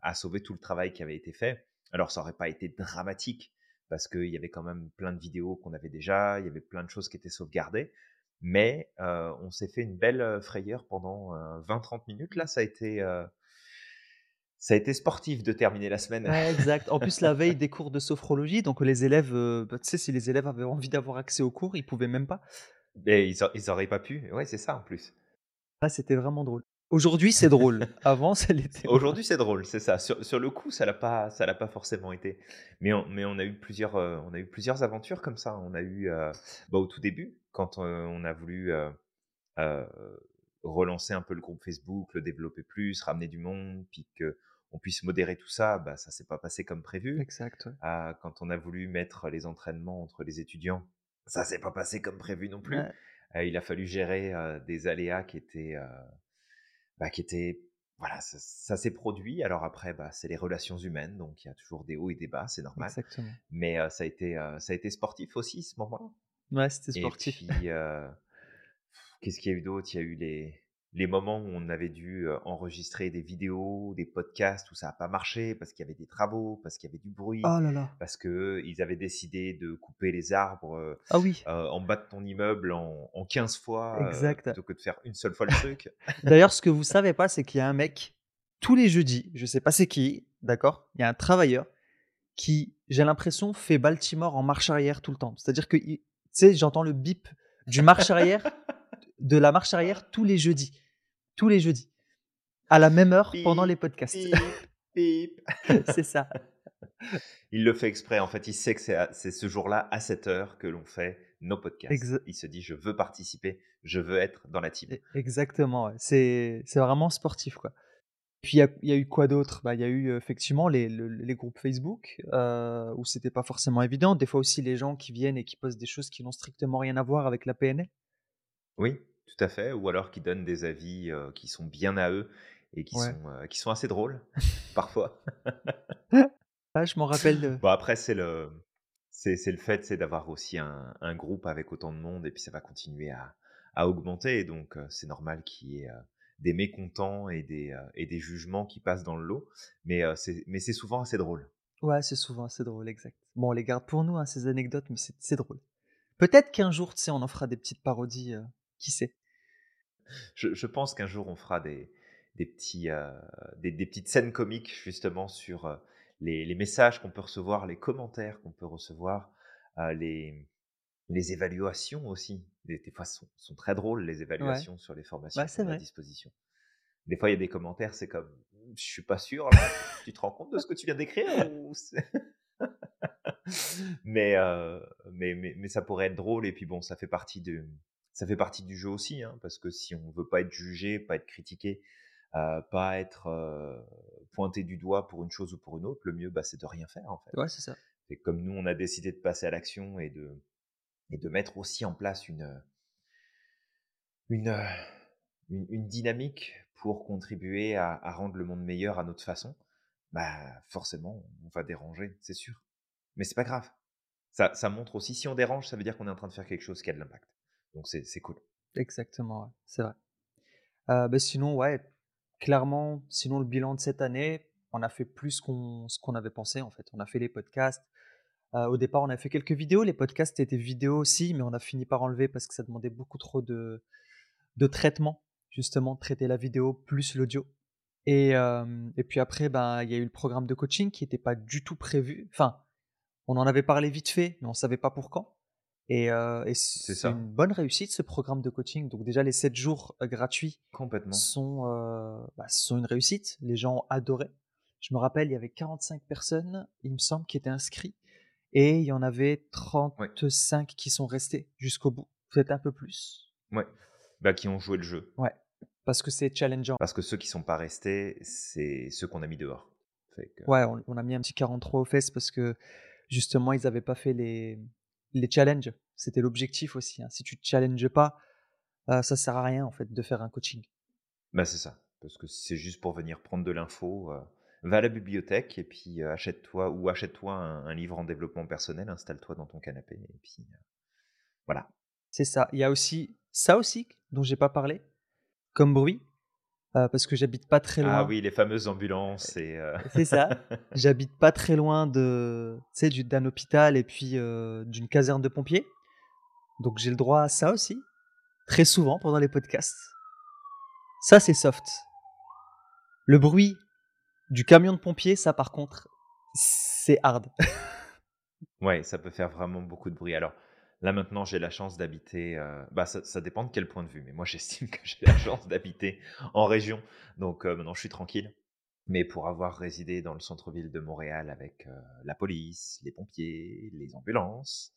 à sauver tout le travail qui avait été fait. Alors, ça n'aurait pas été dramatique parce qu'il y avait quand même plein de vidéos qu'on avait déjà, il y avait plein de choses qui étaient sauvegardées. Mais on s'est fait une belle frayeur pendant 20-30 minutes. Là, ça a été ça a été sportif de terminer la semaine. exact. En plus, la veille des cours de sophrologie, donc les élèves, bah, tu sais, si les élèves avaient envie d'avoir accès aux cours, ils pouvaient même pas. Mais ils, n'auraient pas pu. Ouais, c'est ça en plus. Ah, c'était vraiment drôle. Aujourd'hui, c'est drôle. Avant, ça l'était. Aujourd'hui, c'est drôle, c'est ça. Sur, le coup, ça l'a pas, ça l'a pas forcément été. Mais on, mais on a eu plusieurs, on a eu plusieurs aventures comme ça. On a eu, bah, au tout début, quand on a voulu relancer un peu le groupe Facebook, le développer plus, ramener du monde, puis qu'on puisse modérer tout ça, bah, ça s'est pas passé comme prévu. Exact. Ah, quand on a voulu mettre les entraînements entre les étudiants, ça s'est pas passé comme prévu non plus. il a fallu gérer des aléas qui étaient bah, qui était voilà, ça, s'est produit. Alors après, bah, c'est les relations humaines, donc il y a toujours des hauts et des bas, c'est normal. Exactement. Mais ça, a été, ça a été sportif aussi ce moment-là. Ouais, c'était sportif. Et puis, qu'est-ce qu'il y a eu d'autre? Il y a eu les, les moments où on avait dû enregistrer des vidéos, des podcasts où ça n'a pas marché parce qu'il y avait des travaux, parce qu'il y avait du bruit, oh là là. parce qu'ils avaient décidé de couper les arbres ah oui. en bas de ton immeuble en, en 15 fois exact. plutôt que de faire une seule fois le truc. D'ailleurs, ce que vous savez pas, c'est qu'il y a un mec, tous les jeudis, je sais pas c'est qui, d'accord Il y a un travailleur qui, j'ai l'impression, fait Baltimore en marche arrière tout le temps. C'est-à-dire que, tu sais, j'entends le bip du marche arrière, de la marche arrière tous les jeudis tous les jeudis, à la même heure pendant les podcasts. c'est ça. Il le fait exprès, en fait, il sait que c'est ce jour-là, à cette heure, que l'on fait nos podcasts. il se dit, je veux participer, je veux être dans la team. E, exactement, c'est vraiment sportif. quoi. Puis il y, a eu quoi d'autre? Bah, Il y a eu effectivement les, les groupes Facebook, euh, où c'était pas forcément évident. Des fois aussi les gens qui viennent et qui posent des choses qui n'ont strictement rien à voir avec la PNL. Oui, tout à fait, ou alors qui donnent des avis qui sont bien à eux et qui sont, qui sont assez drôles parfois. Ah, je m'en rappelle de Bon après c'est le c'est le fait, c'est d'avoir aussi un un groupe avec autant de monde et puis ça va continuer à à augmenter donc c'est normal qu'il y ait, des mécontents et des, et des jugements qui passent dans le lot mais c'est mais c'est souvent assez drôle. Ouais, c'est souvent assez drôle, exact. Bon, on les garde pour nous, hein, ces anecdotes, mais c'est drôle. Peut-être qu'un jour, tu sais, on en fera des petites parodies, qui sait? Je je pense qu'un jour on fera des des petits, des des petites scènes comiques justement sur, les, messages qu'on peut recevoir, les commentaires qu'on peut recevoir, euh, les, les évaluations aussi. Des, fois, sont, sont très drôles, les évaluations sur les formations à disposition. Des fois, il y a des commentaires, c'est comme, je suis pas sûr, tu te rends compte de ce que tu viens d'écrire mais, euh, mais, mais, mais, ça pourrait être drôle, et puis bon, ça fait partie, de, ça fait partie du jeu aussi, hein, parce que si on veut pas être jugé, pas être critiqué, pas être pointé du doigt pour une chose ou pour une autre, le mieux, bah, c'est de rien faire en fait. Ouais, c'est ça. Et comme nous, on a décidé de passer à l'action et de, et de mettre aussi en place une, une, une, dynamique pour contribuer à, rendre le monde meilleur à notre façon, bah forcément, on va déranger, c'est sûr. Mais c'est pas grave. Ça, ça montre aussi, si on dérange, ça veut dire qu'on est en train de faire quelque chose qui a de l'impact. Donc c'est cool. Exactement, c'est vrai. Euh, bah, sinon, ouais, clairement, sinon le bilan de cette année, on a fait plus qu'on ce qu'on avait pensé en fait. On a fait les podcasts. Euh, au départ, on a fait quelques vidéos. Les podcasts étaient vidéos aussi, mais on a fini par enlever parce que ça demandait beaucoup trop de, de traitement, justement, traiter la vidéo plus l'audio. Et, euh, et, puis après, ben, il y a eu le programme de coaching qui n'était pas du tout prévu. Enfin, on en avait parlé vite fait, mais on ne savait pas pour quand. Et, c'est une bonne réussite ce programme de coaching. Donc déjà les 7 jours gratuits Complètement. Sont, bah, sont une réussite. Les gens ont adoré. Je me rappelle, il y avait 45 personnes, il me semble, qui étaient inscrits. Et il y en avait 35 qui sont restés jusqu'au bout. Peut-être un peu plus. Ouais. Bah, qui ont joué le jeu. Ouais. Parce que c'est challengeant. Parce que ceux qui sont pas restés, c'est ceux qu'on a mis dehors. Ouais, on, on, a mis un petit 43 aux fesses parce que justement, ils n'avaient pas fait les, les challenges. C'était l'objectif aussi. Hein. Si tu te challenges pas, euh, ça sert à rien en fait de faire un coaching. Bah c'est ça, parce que c'est juste pour venir prendre de l'info. Euh, va à la bibliothèque et puis euh, achète-toi ou achète-toi un, livre en développement personnel, installe-toi dans ton canapé et puis voilà. C'est ça. Il y a aussi ça aussi dont j'ai pas parlé, comme bruit. Parce que j'habite pas très ah loin. Ah oui, les fameuses ambulances. Et C'est ça. J'habite pas très loin de, d'un hôpital et puis d'une caserne de pompiers. Donc j'ai le droit à ça aussi, très souvent pendant les podcasts. Ça, c'est soft. Le bruit du camion de pompier, ça par contre, c'est hard. ouais, ça peut faire vraiment beaucoup de bruit. Alors là maintenant, j'ai la chance d'habiter. Euh, bah, ça, dépend de quel point de vue, mais moi j'estime que j'ai la chance d'habiter en région. Donc euh, maintenant, je suis tranquille. Mais pour avoir résidé dans le centre-ville de Montréal avec euh, la police, les pompiers, les ambulances,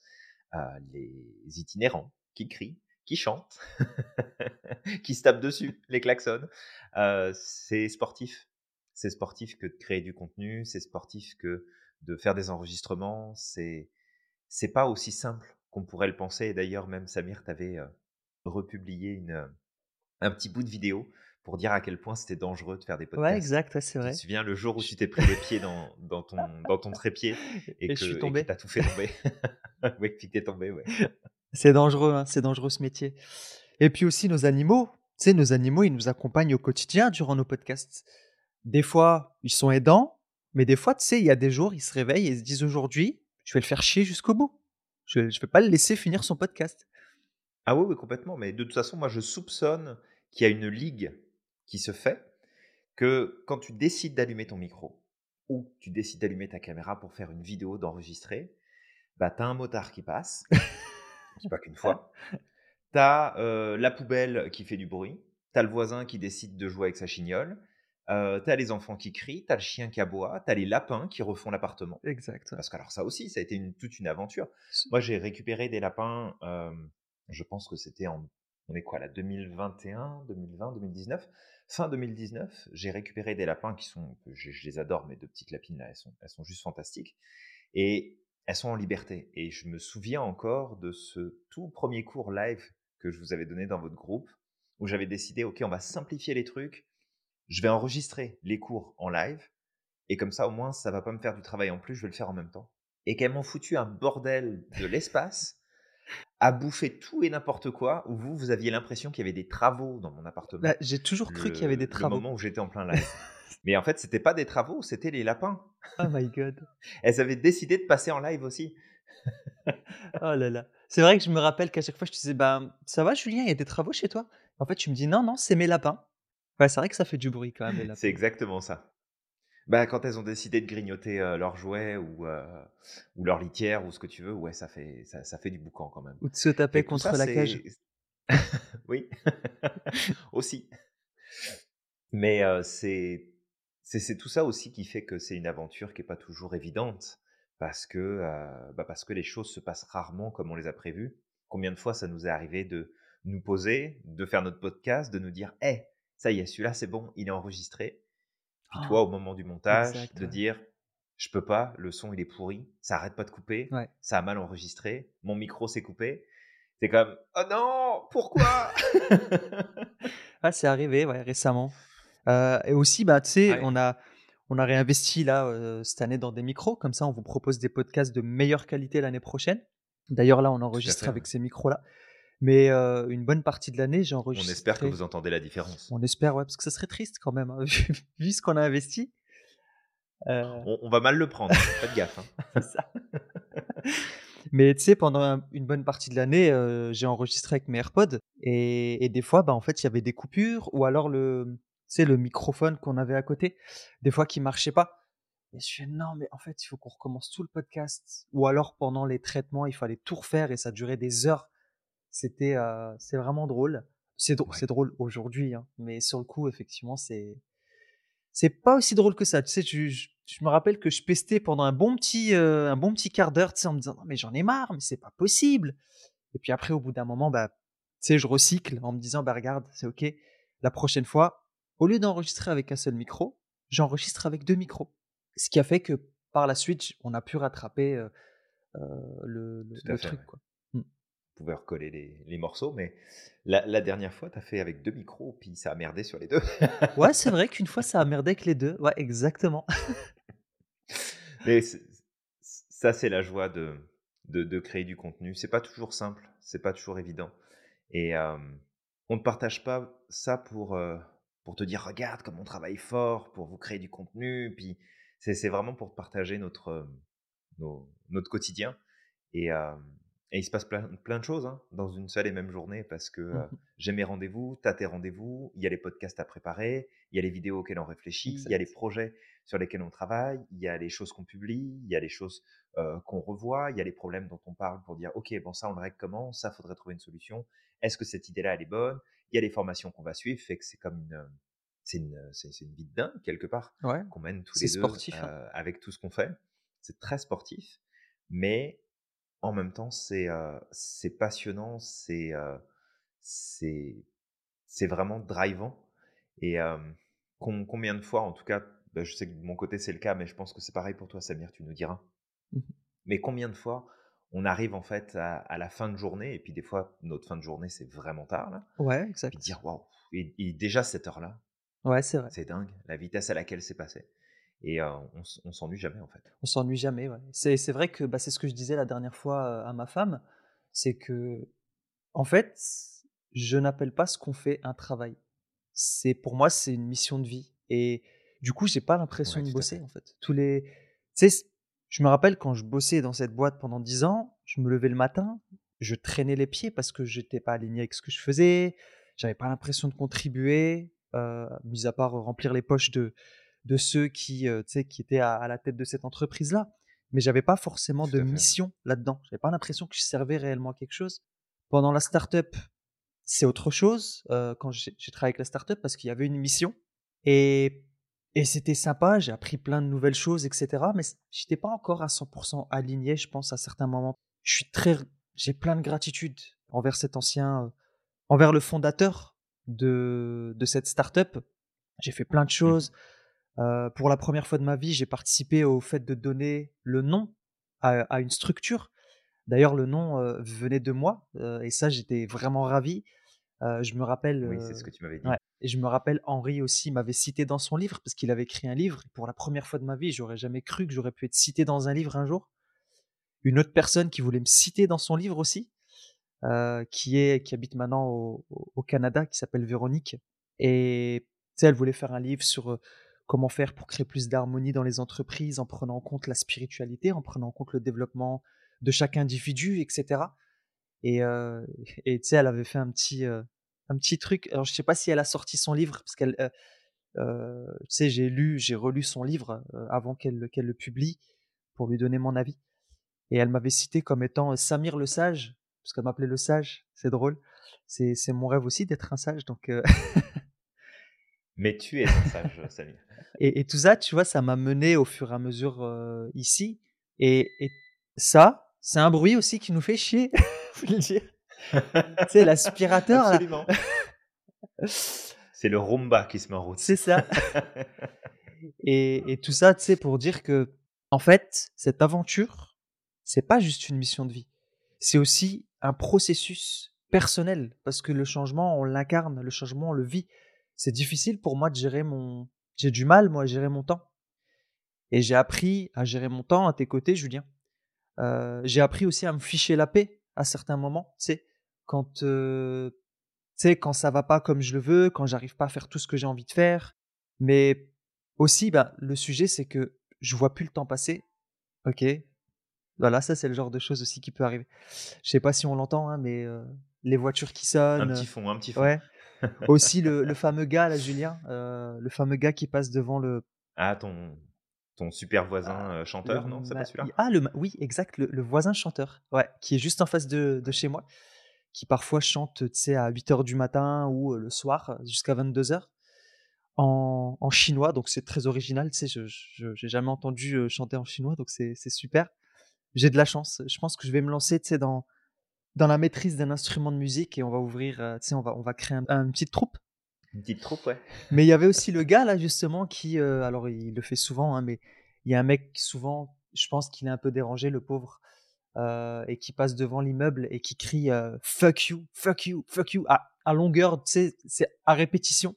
les itinérants qui crient, qui chantent, qui se tapent dessus, les klaxons. c'est sportif. C'est sportif que de créer du contenu, c'est sportif que de faire des enregistrements. C'est pas aussi simple qu'on pourrait le penser. Et d'ailleurs, même Samir, t'avais republié une, un petit bout de vidéo pour dire à quel point c'était dangereux de faire des podcasts. Ouais, exact, c'est vrai. Tu te souviens le jour où tu t'es pris les pieds dans, dans, ton, dans ton trépied et, que, je suis tombé. t'as tout fait tomber? oui, que t'es tombé, ouais. C'est dangereux, hein, c'est dangereux ce métier. Et puis aussi nos animaux. Tu sais, nos animaux, ils nous accompagnent au quotidien durant nos podcasts. Des fois, ils sont aidants, mais des fois, tu sais, il y a des jours, ils se réveillent et se disent aujourd'hui, je vais le faire chier jusqu'au bout. Je ne vais pas le laisser finir son podcast. Ah oui, oui, complètement. Mais de toute façon, moi, je soupçonne qu'il y a une ligue qui se fait que quand tu décides d'allumer ton micro ou tu décides d'allumer ta caméra pour faire une vidéo, d'enregistrer, bah, tu as un motard qui passe, pas qu'une fois, tu as euh, la poubelle qui fait du bruit, tu as le voisin qui décide de jouer avec sa chignole, euh, tu as les enfants qui crient, tu as le chien qui aboie, tu as les lapins qui refont l'appartement. Exact. Parce que alors ça aussi, ça a été une, toute une aventure. Moi, j'ai récupéré des lapins, euh, je pense que c'était en, on est quoi là, 2021, 2020, 2019 Fin 2019, j'ai récupéré des lapins qui sont, je, les adore, mes deux petites lapines là, elles sont, elles sont juste fantastiques. Et elles sont en liberté. Et je me souviens encore de ce tout premier cours live que je vous avais donné dans votre groupe, où j'avais décidé, ok, on va simplifier les trucs, je vais enregistrer les cours en live et comme ça, au moins, ça va pas me faire du travail en plus, je vais le faire en même temps. Et qu'elles m'ont foutu un bordel de l'espace à bouffer tout et n'importe quoi, où vous, vous aviez l'impression qu'il y avait des travaux dans mon appartement. Bah, j'ai toujours cru qu'il y avait des travaux. moment où j'étais en plein live. Mais en fait, c'était pas des travaux, c'était les lapins. Oh my god. Elles avaient décidé de passer en live aussi. Oh là là. C'est vrai que je me rappelle qu'à chaque fois, je te disais: «Ben, ça va Julien, il y a des travaux chez toi?» en fait, tu me dis: «Non, non, c'est mes lapins». Ouais, c'est vrai que ça fait du bruit quand même C'est exactement ça. Bah, quand elles ont décidé de grignoter, heu, leurs jouets ou, ou leur litière ou ce que tu veux, ouais, ça fait ça ça fait du boucan quand même. Ou de se taper ça, contre la cage. oui, aussi. Mais, c'est tout ça aussi qui fait que c'est une aventure qui est pas toujours évidente parce que, bah, parce que les choses se passent rarement comme on les a prévues. Combien de fois ça nous est arrivé de nous poser, de faire notre podcast, de nous dire: «Eh, ça y est, celui-là, c'est bon, il est enregistré». Puis toi, au moment du montage, exact, de ouais. dire: «Je peux pas, le son, il est pourri, ça arrête pas de couper, Ouais. ça a mal enregistré, mon micro s'est coupé». C'est comme: «Oh non, pourquoi?» Ah, c'est arrivé, ouais, récemment. Heu et aussi, bah, tu sais, Ouais. on a on a réinvesti là, heu, cette année dans des micros, comme ça on vous propose des podcasts de meilleure qualité l'année prochaine. D'ailleurs là, on enregistre fait, ouais. avec ces micros-là. Mais, une bonne partie de l'année, j'ai On espère que enregistré vous entendez la différence. on espère, ouais, parce que ça serait triste quand même, hein, vu vu ce qu'on a investi. On on va mal le prendre, hein, faites gaffe, hein. ça. Mais tu sais, pendant un une bonne partie de l'année, j'ai enregistré avec mes AirPods et et des fois, bah, en fait, il y avait des coupures ou alors le le microphone qu'on avait à côté, des fois qui marchait pas et je fais: «Non, mais en fait, il faut qu'on recommence tout le podcast» ou alors pendant les traitements, il fallait tout refaire et ça durait des heures. C'était, c'est vraiment drôle. C'est drô Ouais. c'est drôle aujourd'hui, hein, mais sur le coup, effectivement, c'est c'est pas aussi drôle que ça. Tu sais, je je me rappelle que je pestais pendant un bon petit, un bon petit quart d'heure, tu sais, en me disant: «Non mais j'en ai marre, mais c'est pas possible» et puis après au bout d'un moment, bah, tu sais, je recycle en me disant: «Bah, regarde, c'est OK, la prochaine fois, au lieu d'enregistrer avec un seul micro, j'enregistre avec 2 micros». Ce qui a fait que par la suite, on a pu rattraper, le truc, ouais. quoi. Pouvez recoller les les morceaux, mais la la dernière fois, tu as fait avec 2 micros, puis ça a merdé sur les 2. Ouais, c'est vrai qu'une fois, ça a merdé avec les 2. Ouais, exactement. Mais ça, c'est la joie de de de créer du contenu. C'est pas toujours simple, c'est pas toujours évident et on ne partage pas ça pour, pour te dire: «Regarde comme on travaille fort pour vous créer du contenu», puis c'est vraiment pour partager notre, nos notre quotidien et et il se passe plein plein de choses, hein, dans une seule et même journée parce que, Mmh j'ai mes rendez-vous, tu as tes rendez-vous, il y a les podcasts à préparer, il y a les vidéos auxquelles on réfléchit, il y a les projets sur lesquels on travaille, il y a les choses qu'on publie, il y a les choses, qu'on revoit, il y a les problèmes dont on parle pour dire: «OK, bon ça on le règle comment? Ça faudrait trouver une solution. Est-ce que cette idée-là elle est bonne?» il y a les formations qu'on va suivre, fait que c'est comme une, c'est une, c'est une vie de dingue quelque part Ouais, qu'on mène tous c'est les 2, heu, sportif, hein. avec tout ce qu'on fait. C'est très sportif, mais en même temps c'est, passionnant, c'est, vraiment drivant et combien de fois en tout cas, bah, je sais que de mon côté c'est le cas, mais je pense que c'est pareil pour toi Samir, tu nous diras. Mmh mh. Mais combien de fois on arrive en fait à à la fin de journée et puis des fois notre fin de journée c'est vraiment tard là, Ouais, puis de exact. dire: «Waouh» et et déjà cette heure-là, Ouais, c'est vrai. c'est dingue la vitesse à laquelle c'est passé et on s'ennuie jamais en fait. On s'ennuie jamais, ouais. C'est vrai que, bah, c'est ce que je disais la dernière fois, à ma femme, c'est qu'en fait, je n'appelle pas ce qu'on fait un travail. C'est pour moi, c'est une mission de vie et du coup, j'ai pas l'impression Ouais, de bosser, fait. en fait. Tous les tu sais, je me rappelle quand je bossais dans cette boîte pendant 10 ans, je me levais le matin, je traînais les pieds parce que j'étais pas aligné avec ce que je faisais, j'avais pas l'impression de contribuer, mis à part, remplir les poches de de ceux qui, sais, qui étaient à à la tête de cette entreprise-là. Mais j'avais pas forcément de mission là-dedans. J'avais pas l'impression que je servais réellement à quelque chose. Pendant la start-up, c'est autre chose, heu, quand j'ai travaillé avec la start-up parce qu'il y avait une mission et et c'était sympa, j'ai appris plein de nouvelles choses et cetera, mais j'étais pas encore à 100% aligné, je pense, à certains moments. Je suis très j'ai plein de gratitude envers cet ancien, heu, envers le fondateur de de cette start-up. J'ai fait plein de Mmh Heu, pour la première fois de ma vie, j'ai participé au fait de donner le nom à à une structure. D'ailleurs, le nom, heu, venait de moi, heu et ça, j'étais vraiment ravi. je me rappelle, Oui, c'est ce que tu m'avais dit. ouais et je me rappelle Henri aussi m'avait cité dans son livre parce qu'il avait écrit un livre pour la première fois de ma vie, j'aurais jamais cru que j'aurais pu être cité dans un livre un jour. Une autre personne qui voulait me citer dans son livre aussi, qui est qui habite maintenant au au Canada, qui s'appelle Véronique et tu sais, elle voulait faire un livre sur, comment faire pour créer plus d'harmonie dans les entreprises en prenant en compte la spiritualité, en prenant en compte le développement de chaque individu, etc. Et, euh, tu sais, elle avait fait un petit, euh, un petit truc. Alors, je sais pas si elle a sorti son livre, parce qu'elle, euh, euh tu sais, j'ai lu, j'ai relu son livre avant qu'elle le publie pour lui donner mon avis. Et elle m'avait cité comme étant Samir le sage, parce qu'elle m'appelait le sage. C'est drôle. C'est, c'est mon rêve aussi d'être un sage, donc. Mais tu es un sage, Samir. Et, et, tout ça, tu vois, ça m'a mené au fur et à mesure euh, ici. Et, et ça, c'est un bruit aussi qui nous fait chier, faut le dire. sais, l'aspirateur. Absolument. c'est le Roomba qui se met en route. C'est ça. et, et, tout ça, tu sais, pour dire que, en fait, cette aventure, c'est pas juste une mission de vie. C'est aussi un processus personnel, parce que le changement, on l'incarne, le changement, on le vit. C'est difficile pour moi de gérer mon, j'ai du mal, moi, à gérer mon temps. Et j'ai appris à gérer mon temps à tes côtés, Julien. Euh, j'ai appris aussi à me ficher la paix à certains moments, tu sais, quand, euh, quand ça va pas comme je le veux, quand j'arrive pas à faire tout ce que j'ai envie de faire. Mais aussi, bah, le sujet, c'est que je vois plus le temps passer. Ok. Voilà, ça, c'est le genre de choses aussi qui peut arriver. Je sais pas si on l'entend, hein, mais euh, les voitures qui sonnent. Un petit fond, un petit fond. Ouais. Aussi le, fameux gars, là, Julien, euh, le fameux gars qui passe devant le. Ah, ton, ton super voisin ah, euh, chanteur, non? C'est pas celui-là? Ah, le, oui, exact, le, voisin chanteur, ouais, qui est juste en face de, de chez moi, qui parfois chante, tu sais, à 8 h du matin ou euh, le soir, jusqu'à 22 h en, en, chinois, donc c'est très original, tu sais, je n'ai jamais entendu chanter en chinois, donc c'est super. J'ai de la chance, je pense que je vais me lancer, tu sais, dans dans la maîtrise d'un instrument de musique et on va ouvrir, euh, tu sais, on va, on va créer un, une petite troupe. Une petite troupe, ouais. Mais il y avait aussi le gars là justement qui, euh, alors il le fait souvent, hein, mais il y a un mec souvent, je pense qu'il est un peu dérangé, le pauvre, euh, et qui passe devant l'immeuble et qui crie fuck you, fuck you, fuck you à, à longueur, tu sais, c'est à répétition.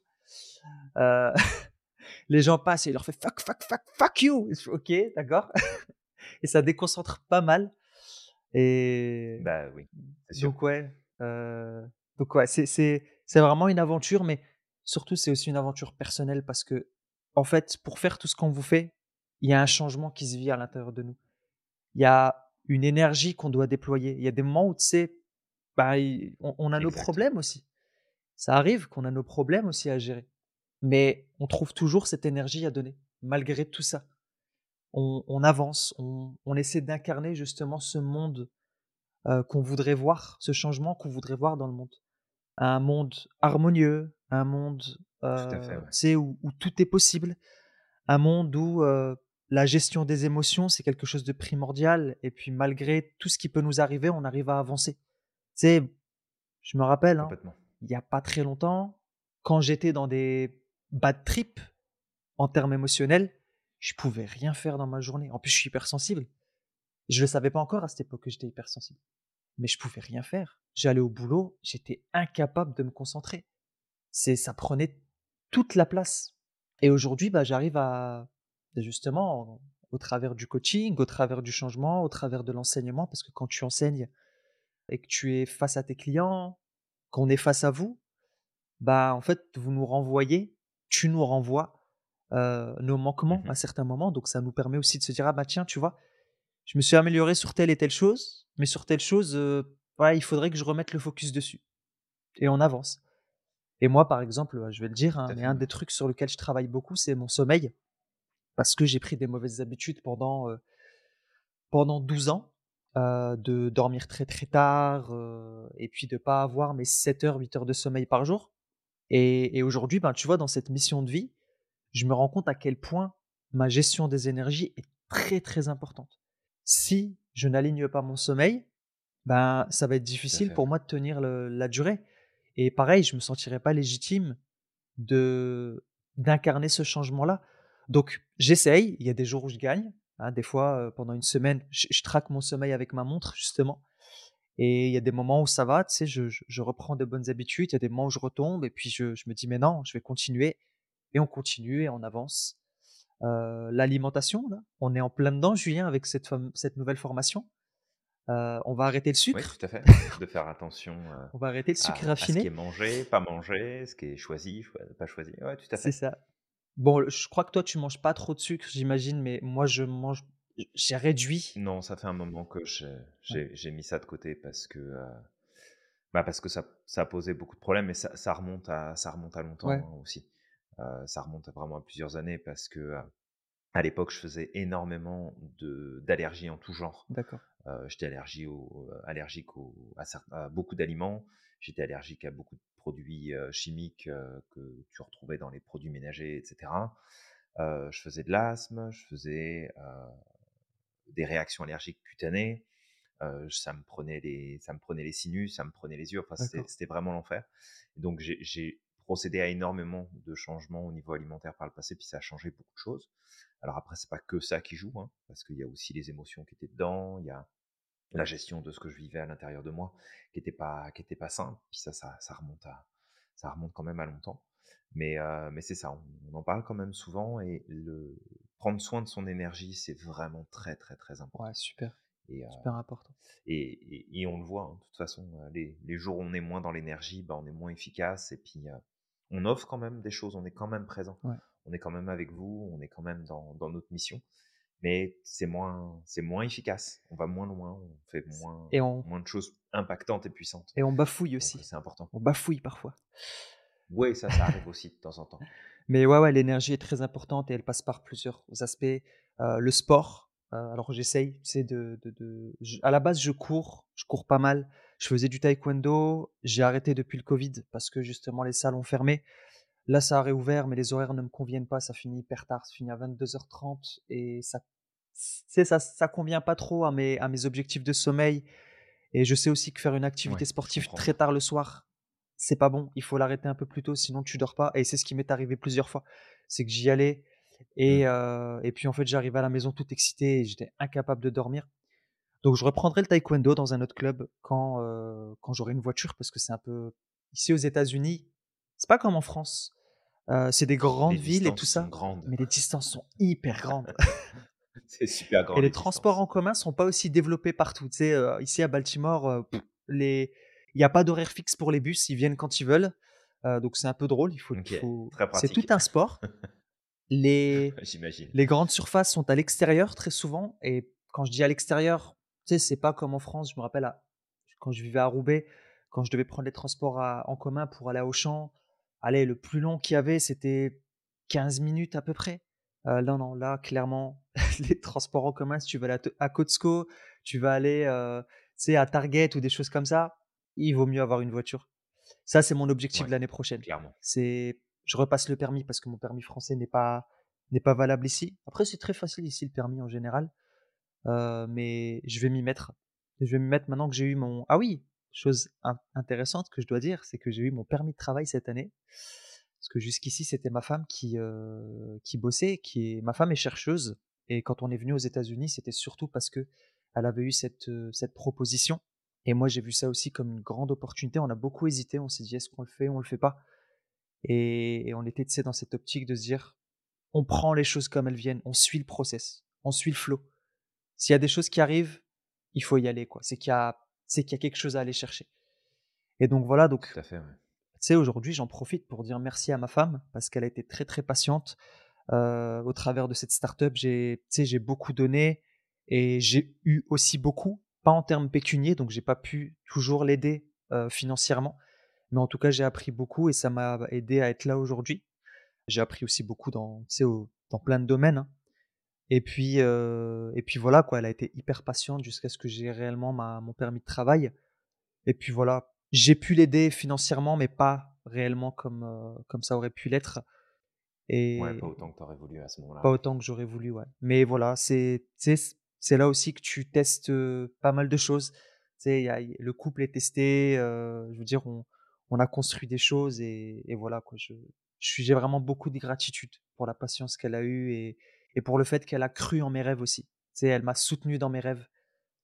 les gens passent et il leur fait fuck, fuck, fuck, fuck you. Ok, d'accord. et ça déconcentre pas mal. Et bah oui, donc ouais, euh, donc ouais, c'est c'est c'est vraiment une aventure, mais surtout c'est aussi une aventure personnelle parce que en fait, pour faire tout ce qu'on vous fait, il y a un changement qui se vit à l'intérieur de nous. Il y a une énergie qu'on doit déployer. Il y a des moments où tu sais, bah, on, a nos problèmes aussi. Ça arrive qu'on a nos problèmes aussi à gérer, mais on trouve toujours cette énergie à donner malgré tout ça on, avance, on, essaie d'incarner justement ce monde euh, qu'on voudrait voir, ce changement qu'on voudrait voir dans le monde. Un monde harmonieux, un monde euh, où, tout est possible, un monde où euh, la gestion des émotions, c'est quelque chose de primordial, et puis malgré tout ce qui peut nous arriver, on arrive à avancer. Tu je me rappelle, hein, il n'y a pas très longtemps, quand j'étais dans des bad trips en termes émotionnels, je pouvais rien faire dans ma journée. En plus, je suis hypersensible. Je le savais pas encore à cette époque que j'étais hypersensible. Mais je pouvais rien faire. J'allais au boulot, j'étais incapable de me concentrer. C'est, ça prenait toute la place. Et aujourd'hui, bah, j'arrive à, justement, au travers du coaching, au travers du changement, au travers de l'enseignement, parce que quand tu enseignes et que tu es face à tes clients, qu'on est face à vous, bah, en fait, vous nous renvoyez, tu nous renvoies euh, nos manquements mmh à certains moments. Donc ça nous permet aussi de se dire ah bah tiens tu vois, je me suis amélioré sur telle et telle chose, mais sur telle chose, euh, voilà, il faudrait que je remette le focus dessus. Et on avance. Et moi par exemple, je vais le dire, hein, mais un des trucs sur lequel je travaille beaucoup, c'est mon sommeil, parce que j'ai pris des mauvaises habitudes pendant euh, pendant 12 ans. de dormir très très tard et puis de pas avoir mes 7 heures, 8 heures de sommeil par jour. Et, et aujourd'hui, ben, tu vois, dans cette mission de vie, je me rends compte à quel point ma gestion des énergies est très très importante. Si je n'aligne pas mon sommeil, ben ça va être difficile pour moi de tenir la durée. Et pareil, je me sentirais pas légitime de d'incarner ce changement-là. Donc j'essaye. Il y a des jours où je gagne. Hein, des fois, euh, pendant une semaine, je, traque mon sommeil avec ma montre justement. Et il y a des moments où ça va, tu sais, je je je reprends de bonnes habitudes. Il y a des moments où je retombe et puis je me dis: «Mais non, je vais continuer» et on continue et on avance. Heu, l'alimentation on est en plein dedans, Julien, avec cette nouvelle formation. Heu, on va arrêter le Oui, sucre, tout à fait. De faire attention, heu, on va arrêter le sucre à à ce qui est raffiné. mangé, pas mangé, ce qui est choisi, choi pas choisi. Ouais, tout à C'est fait. ça. Bon, je crois que toi, tu manges pas trop de sucre, j'imagine, mais moi, je mange j'ai réduit. Non, ça fait un moment que j'ai Ouais, mis ça de côté parce que, bah, parce que ça ça posait beaucoup de problèmes et ça ça remonte à ça remonte à longtemps, ouais, hein, aussi. Heu, ça remonte vraiment à plusieurs années parce que, heu, à l'époque, je faisais énormément d'allergies en tout genre. d'accord, Heu, j'étais allergie au allergique au à beaucoup d'aliments. J'étais allergique à beaucoup de produits, chimiques, que tu retrouvais dans les produits ménagers et cetera. Heu, je faisais de l'asthme, je faisais, des réactions allergiques cutanées. Ça me prenait les ça me prenait les sinus, ça me prenait les yeux, enfin c'était vraiment l'enfer. Donc j'ai procédé à énormément de changements au niveau alimentaire par le passé, puis ça a changé beaucoup de choses. Alors après c'est pas que ça qui joue, hein, parce qu'il y a aussi les émotions qui étaient dedans, il y a la gestion de ce que je vivais à l'intérieur de moi qui était pas qui était pas simple. Puis ça ça ça remonte à ça remonte quand même à longtemps. Mais heu, mais c'est ça, on on en parle quand même souvent et le prendre soin de son énergie, c'est vraiment très, très, très Ouais, important super, et heu super important. et et et on le voit, hein, de toute façon, heu, les les jours où on est moins dans l'énergie, bah, on est moins efficace et puis, on offre quand même des choses, on est quand même présent. Ouais. On est quand même avec vous, on est quand même dans dans notre mission, mais c'est moins c'est moins efficace. On va moins loin, on fait moins Et on moins de choses impactantes et puissantes, et on bafouille aussi. c'est important. On bafouille parfois. Oui, ça, ça arrive aussi de temps en temps. Mais ouais, ouais, l'énergie est très importante et elle passe par plusieurs aspects. Heu, le sport, heu, alors j'essaye, tu sais, de de à la base, je cours, je cours pas mal. Je faisais du taekwondo, j'ai arrêté depuis le covid parce que justement les salles ont fermé. Là, ça a réouvert, mais les horaires ne me conviennent pas, ça finit hyper tard, ça finit à 22:30 et ça ça ça convient pas trop à mes à mes objectifs de sommeil et je sais aussi que faire une activité Ouais, sportive très tard le soir, c'est pas bon. Il faut l'arrêter un peu plus tôt, sinon tu dors pas et c'est ce qui m'est arrivé plusieurs fois. C'est que j'y allais. Et heu et puis, en fait, j'arrivais à la maison tout excité et j'étais incapable de dormir. Donc je reprendrai le taekwondo dans un autre club quand, heu, quand j'aurai une voiture parce que c'est un peu ici aux États-Unis, c'est pas comme en France. C'est des Les grandes villes et tout ça, mais les distances sont hyper grandes C'est super et grand les les transports en commun sont pas aussi développés partout. Tu sais, ici à Baltimore, heu, les il y a pas d'horaire fixe pour les bus, ils viennent quand ils veulent, donc c'est un peu drôle, il faut il c'est tout un sport. Les grandes surfaces sont à l'extérieur très souvent et quand je dis à l'extérieur, tu sais, c'est pas comme en France. Je me rappelle à quand je vivais à Roubaix, quand je devais prendre les transports à en commun pour aller à Auchan, allez, le plus long qu'il y avait, c'était 15 minutes à peu près. Heu, non, non, là, clairement, les transports en commun, si tu aller à à Costco, tu vas aller, sais, à Target ou des choses comme ça, il vaut mieux avoir une voiture. Ça, c'est mon objectif de l'année prochaine. clairement. C'est je repasse le permis parce que mon permis français n'est pas n'est pas valable ici. Après, c'est très facile ici le permis en général, heu, mais je vais m'y mettre. Je vais m'y mettre maintenant que j'ai eu mon ah oui, chose in intéressante que je dois dire, c'est que j'ai eu mon permis de travail cette année. Parce que jusqu'ici, c'était ma femme qui, heu, qui bossait, qui est ma femme est chercheuse et quand on est venu aux États-Unis, c'était surtout parce qu'elle avait eu cette, heu, cette proposition et moi, j'ai vu ça aussi comme une grande opportunité. On a beaucoup hésité, on s'est dit: «Est-ce qu'on le fait? On le fait pas?» Et et on était, dans cette optique de se dire: «On prend les choses comme elles viennent, on suit le process, on suit le flow». S'il y a des choses qui arrivent, il faut y aller, quoi. C'est qu'il y y a quelque chose à aller chercher et donc voilà, donc Tout à fait, ouais. tu sais, aujourd'hui, j'en profite pour dire merci à ma femme parce qu'elle a été très, très patiente, heu, au travers de cette start-up. J'ai beaucoup donné et j'ai eu aussi beaucoup, pas en termes pécuniers, donc j'ai pas pu toujours l'aider, heu, financièrement, mais en tout cas, j'ai appris beaucoup et ça m'a aidé à être là aujourd'hui. J'ai appris aussi beaucoup dans, au dans plein de domaines, hein et puis, heu et puis voilà, quoi, elle a été hyper patiente jusqu'à ce que j'ai réellement ma mon permis de travail et puis voilà, j'ai pu l'aider financièrement, mais pas réellement comme, heu, comme ça aurait pu l'être Ouais, pas et autant que tu aurais voulu à ce pas moment-là, ouais. autant que j'aurais voulu, ouais. Mais voilà, c'est là aussi que tu testes, heu, pas mal de choses. Y a le couple est testé, je veux dire, on on a construit des choses et et voilà, quoi. Je j'ai vraiment beaucoup de gratitude pour la patience qu'elle a eue et et pour le fait qu'elle a cru en mes rêves aussi. Tu sais, elle m'a soutenu dans mes rêves.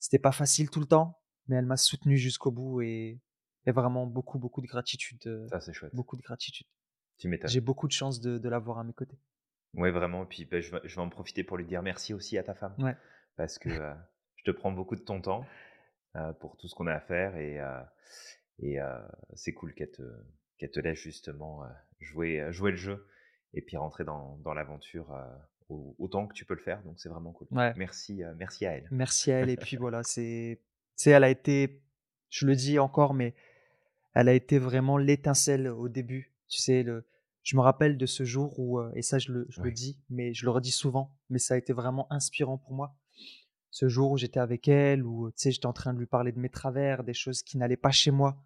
C'était pas facile tout le temps, mais elle m'a soutenu jusqu'au bout et et vraiment beaucoup, beaucoup de gratitude, heu, Ça, c'est chouette. beaucoup de gratitude. Tu m'étonnes. J'ai beaucoup de chance de de l'avoir à mes côtés. Ouais, vraiment, puis, bah, je vais je vais en profiter pour lui dire merci aussi à ta femme Ouais. parce que, heu, je te prends beaucoup de ton temps, heu, pour tout ce qu'on a à faire et et c'est cool qu'elle te qu'elle te laisse justement, jouer, jouer le jeu et puis rentrer dans dans l'aventure, autant que tu peux le faire, donc c'est vraiment cool. Ouais. Merci, merci à elle. Merci à elle et puis voilà, c'est elle a été je le dis encore, mais elle a été vraiment l'étincelle au début. Tu sais, le je me rappelle de ce jour où, et ça je le je le dis, mais je le redis souvent, mais ça a été vraiment inspirant pour moi. Ce jour où j'étais avec elle, où, tu sais, j'étais en train de lui parler de mes travers, des choses qui n'allaient pas chez moi.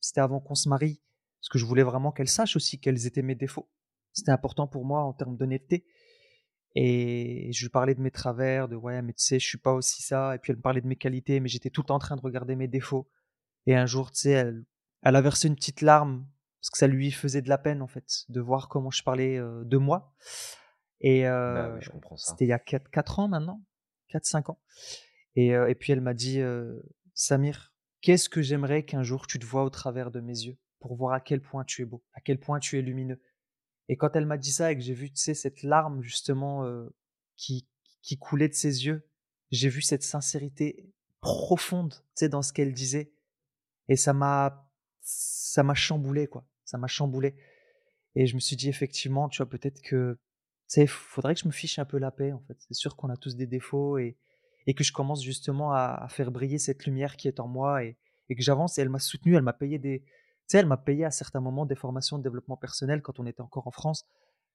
C'était avant qu'on se marie, parce que je voulais vraiment qu'elle sache aussi quels étaient mes défauts. C'était important pour moi en termes d'honnêteté et je lui parlais de mes travers, de: «Ouais, mais tu sais, je suis pas aussi ça» et puis elle me parlait de mes qualités, mais j'étais tout le temps en train de regarder mes défauts et un jour, tu sais, elle elle a versé une petite larme parce que ça lui faisait de la peine, en fait, de voir comment je parlais, heu, de moi et bah, oui, ça. c'était il y a quatre 4 ans maintenant, quatre cinq ans et heu et puis elle m'a dit, heu: «Samir, qu'est-ce que j'aimerais qu'un jour tu te vois au travers de mes yeux pour voir à quel point tu es beau, à quel point tu es lumineux». Et quand elle m'a dit ça et que j'ai vu, tu sais, cette larme justement, heu, qui qui coulait de ses yeux, j'ai vu cette sincérité profonde, tu sais, dans ce qu'elle disait et ça m'a ça m'a chamboulé, quoi. Ça m'a chamboulé et je me suis dit: «Effectivement, tu vois, peut-être que, sais, faudrait que je me fiche un peu la paix, en fait». C'est sûr qu'on a tous des défauts et et que je commence justement à à faire briller cette lumière qui est en moi et et que j'avance et elle m'a soutenu, elle m'a payé des tu sais, elle m'a payé à certains moments des formations de développement personnel quand on était encore en France.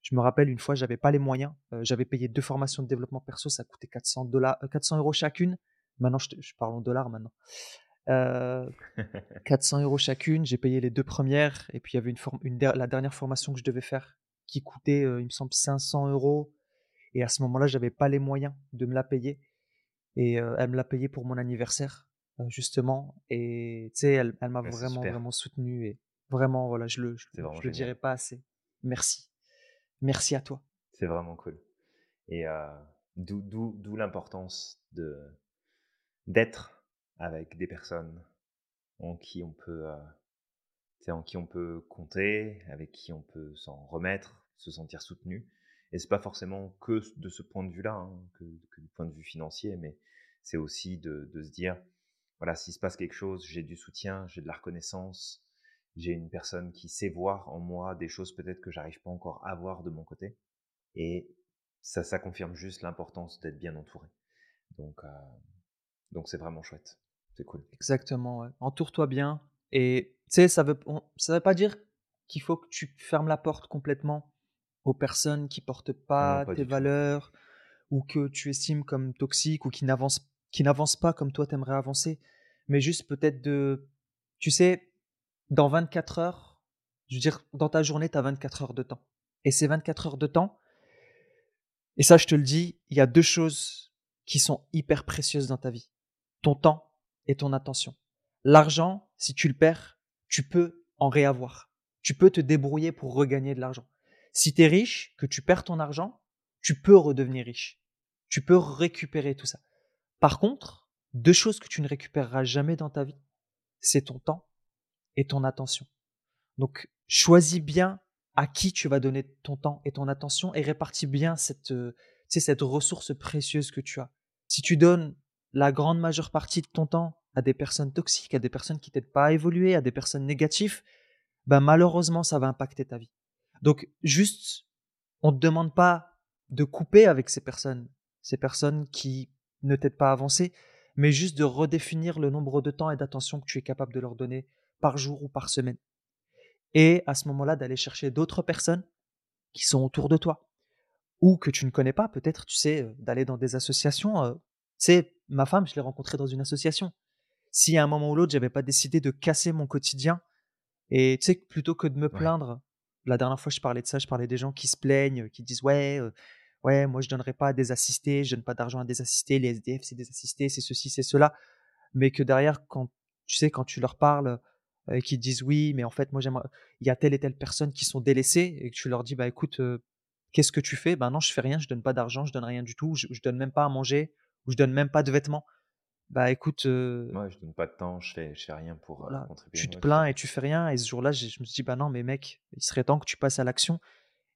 Je me rappelle une fois, j'avais pas les moyens, heu, j'avais payé 2 formations de développement perso, ça coûtait 400 dollars, heu, 400 € chacune. Maintenant je te je parle en dollars maintenant. Heu, 400 € chacune, j'ai payé les 2 premières et puis il y avait une form une der la dernière formation que je devais faire qui coûtait, heu, il me semble 500 € et à ce moment-là, j'avais pas les moyens de me la payer et heu, elle me l'a payé pour mon anniversaire, heu, justement et tu sais, elle elle m'a Ouais, vraiment, vraiment soutenu et vraiment, voilà, je le je le vraiment je le dirai pas assez. Merci. Merci à toi. C'est vraiment cool et heu, d'où l'importance de d'être avec des personnes en qui on peut, sais, en qui on peut compter, avec qui on peut s'en remettre, se sentir soutenu et c'est pas forcément que de ce point de vue-là, hein, que du point de vue financier, mais c'est aussi de de se dire: «Voilà, s'il se passe quelque chose, j'ai du soutien, j'ai de la reconnaissance, j'ai une personne qui sait voir en moi des choses peut-être que j'arrive pas encore à voir de mon côté» et ça ça confirme juste l'importance d'être bien entouré donc heu, donc c'est vraiment chouette. C'est cool. Exactement, ouais. Entoure-toi bien et tu sais, ça veut on ça veut pas dire qu'il faut que tu fermes la porte complètement aux personnes qui portent non, pas tes tout. valeurs ou que tu estimes comme toxiques ou qui n'avancent qui n'avancent pas comme toi t'aimerais avancer. Mais juste peut-être de tu sais, dans 24 heures, je veux dire, dans ta journée, tu as 24 heures de temps et ces 24 heures de temps et ça, je te le dis, il y a 2 choses qui sont hyper précieuses dans ta vie: ton temps et ton attention. L'argent, si tu le perds, tu peux en réavoir. Tu peux te débrouiller pour regagner de l'argent. Si tu es riche, que tu perds ton argent, tu peux redevenir riche. Tu peux récupérer tout ça. Par contre, 2 choses que tu ne récupéreras jamais dans ta vie, c'est ton temps et ton attention. Donc, choisis bien à qui tu vas donner ton temps et ton attention et répartis bien cette, heu, tu sais, cette ressource précieuse que tu as. Si tu donnes la grande majeure partie de ton temps à des personnes toxiques, à des personnes qui t'aident pas à évoluer, à des personnes négatives, ben, malheureusement, ça va impacter ta vie. Donc juste, on te demande pas de couper avec ces personnes, ces personnes qui ne t'aident pas à avancer, mais juste de redéfinir le nombre de temps et d'attention que tu es capable de leur donner par jour ou par semaine et à ce moment-là, d'aller chercher d'autres personnes qui sont autour de toi ou que tu ne connais pas, peut-être, tu sais, heu, d'aller dans des associations, heu, tu sais, ma femme, je l'ai rencontrée dans une association. Si à un moment ou l'autre, j'avais pas décidé de casser mon quotidien et tu sais, plutôt que de me Ouais, plaindre, la dernière fois, je parlais de ça, je parlais des gens qui se plaignent, qui disent: «Ouais, ouais, moi je donnerai pas à des assistés, je donne pas d'argent à des assistés, les SDF, c'est des assistés, c'est ceci, c'est cela». Mais que derrière, quand tu sais, quand tu leur parles, et qu'ils disent: «Oui, mais en fait, moi, j'aimerais» il y a telle et telle personne qui sont délaissées et que tu leur dis: «Bah, écoute, qu'est-ce que tu fais?» «Ben non, je fais rien, je donne pas d'argent, je donne rien du tout, je je donne même pas à manger ou je donne même pas de vêtements». Bah, écoute, heu Ouais, je donne pas de temps, je fais je fais rien pour, voilà, contribuer. tu te plains et tu fais rien et ce jour-là, je me suis dit: «Bah, non, mais mec, il serait temps que tu passes à l'action»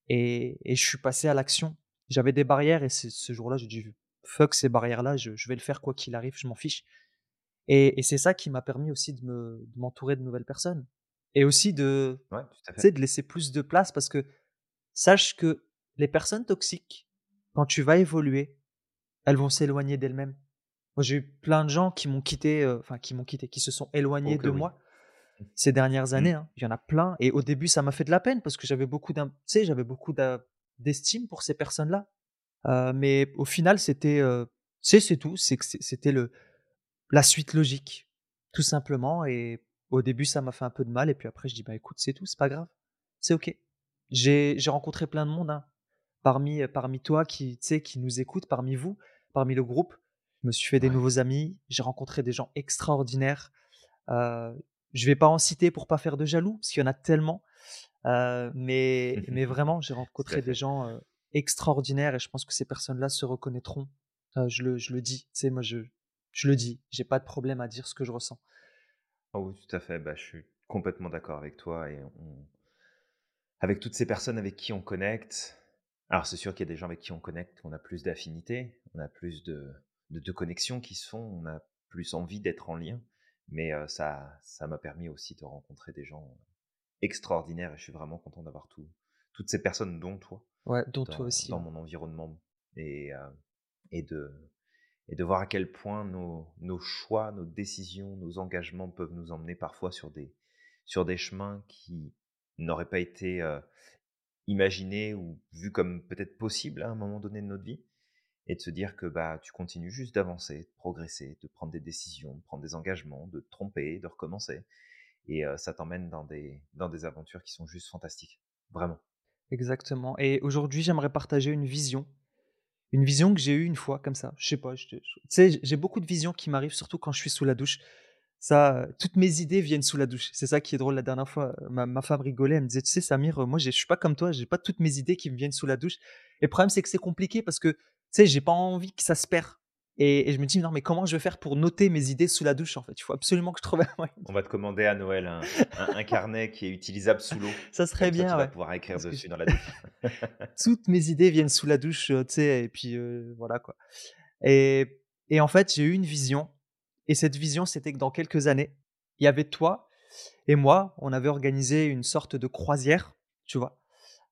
et et je suis passé à l'action. J'avais des barrières et ce jour-là, j'ai dit: «Fuck ces barrières-là, je je vais le faire quoi qu'il arrive, je m'en fiche» et et c'est ça qui m'a permis aussi de me de m'entourer de nouvelles personnes et aussi de, Ouais, tout à tu fait. sais, de laisser plus de place parce que sache que les personnes toxiques, quand tu vas évoluer, elles vont s'éloigner d'elles-mêmes. Moi, j'ai eu plein de gens qui m'ont quitté, heu, enfin qui m'ont quitté, qui se sont éloignés de oui. moi ces dernières Mmh. années, hein. Il y en a plein et au début, ça m'a fait de la peine parce que j'avais beaucoup j'avais beaucoup d'estime pour ces personnes-là, heu, mais au final, c'était, sais, c'est tout, c'est que c'est c'était le la suite logique, tout simplement et au début, ça m'a fait un peu de mal et puis après je dis: «Bah, écoute, c'est tout, c'est pas grave, c'est OK». J'ai rencontré plein de monde, hein, parmi, parmi toi qui, qui nous écoute, parmi vous, parmi le groupe. Je me suis fait des Ouais. nouveaux amis, j'ai rencontré des gens extraordinaires, heu, je vais pas en citer pour pas faire de jaloux, parce qu'il y en a tellement, heu, mais mais vraiment, j'ai rencontré des gens, extraordinaires et je pense que ces personnes-là se reconnaîtront. Je le je le dis, tu sais, moi je je le dis, j'ai pas de problème à dire ce que je ressens. Oh oui, tout à fait, bah, je suis complètement d'accord avec toi et on avec toutes ces personnes avec qui on connecte alors c'est sûr qu'il y a des gens avec qui on connecte, on a plus d'affinités, on a plus de de de connexions qui se font, on a plus envie d'être en lien, mais ça ça m'a permis aussi de rencontrer des gens extraordinaires et je suis vraiment content d'avoir tout toutes ces personnes, dont toi, Ouais, dont toi dans aussi, dans ouais. mon environnement et heu et de et de voir à quel point nos nos choix, nos décisions, nos engagements peuvent nous emmener parfois sur des sur des chemins qui n'auraient pas été, imaginés ou vus comme peut-être possibles à un moment donné de notre vie et de se dire que, bah, tu continues juste d'avancer, de progresser, de prendre des décisions, de prendre des engagements, de te tromper, de recommencer et ça t'emmène dans des dans des aventures qui sont juste fantastiques, vraiment. Exactement et aujourd'hui, j'aimerais partager une vision. Une vision que j'ai eue une fois comme ça, je sais pas, tu sais, j'ai beaucoup de visions qui m'arrivent surtout quand je suis sous la douche. Ça, toutes mes idées viennent sous la douche. C'est ça qui est drôle. La dernière fois, ma ma femme rigolait, elle me disait: «Tu sais Samir, moi je suis pas comme toi, j'ai pas toutes mes idées qui me viennent sous la douche» et le problème c'est que c'est compliqué parce que, sais, j'ai pas envie que ça se perd et et je me dis: «Non mais comment je vais faire pour noter mes idées sous la douche en fait?» Il faut absolument que je trouve un moyen On va te commander à Noël un un un carnet qui est utilisable sous l'eau, ça serait comme ça tu bien, vas pouvoir écrire parce dessus dans la douche. toutes mes idées viennent sous la douche, heu, tu sais et puis, heu, voilà quoi. Et et en fait, j'ai eu une vision et cette vision, c'était que dans quelques années, il y avait toi et moi, on avait organisé une sorte de croisière, tu vois?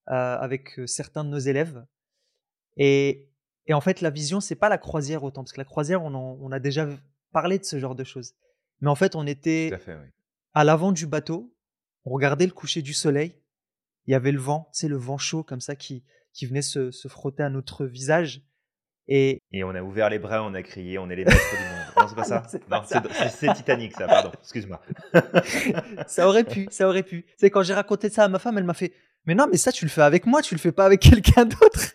Heu, avec, certains de nos élèves et et en fait, la vision, c'est pas la croisière autant, parce que la croisière, on en on a déjà parlé de ce genre de choses. Mais en fait, on à était oui. à l'avant du bateau, on regardait le coucher du soleil, il y avait le vent, sais, le vent chaud comme ça qui qui venait se se frotter à notre visage et Et on a ouvert les bras, on a crié: «On est les maîtres du monde». Non, c'est pas ça? c'est Non, c'est c'est c'est Titanic ça, pardon, excuse-moi. Ça aurait pu, ça aurait pu. Sais, quand j'ai raconté ça à ma femme, elle m'a fait: «Mais non, mais ça, tu le fais avec moi, tu le fais pas avec quelqu'un d'autre».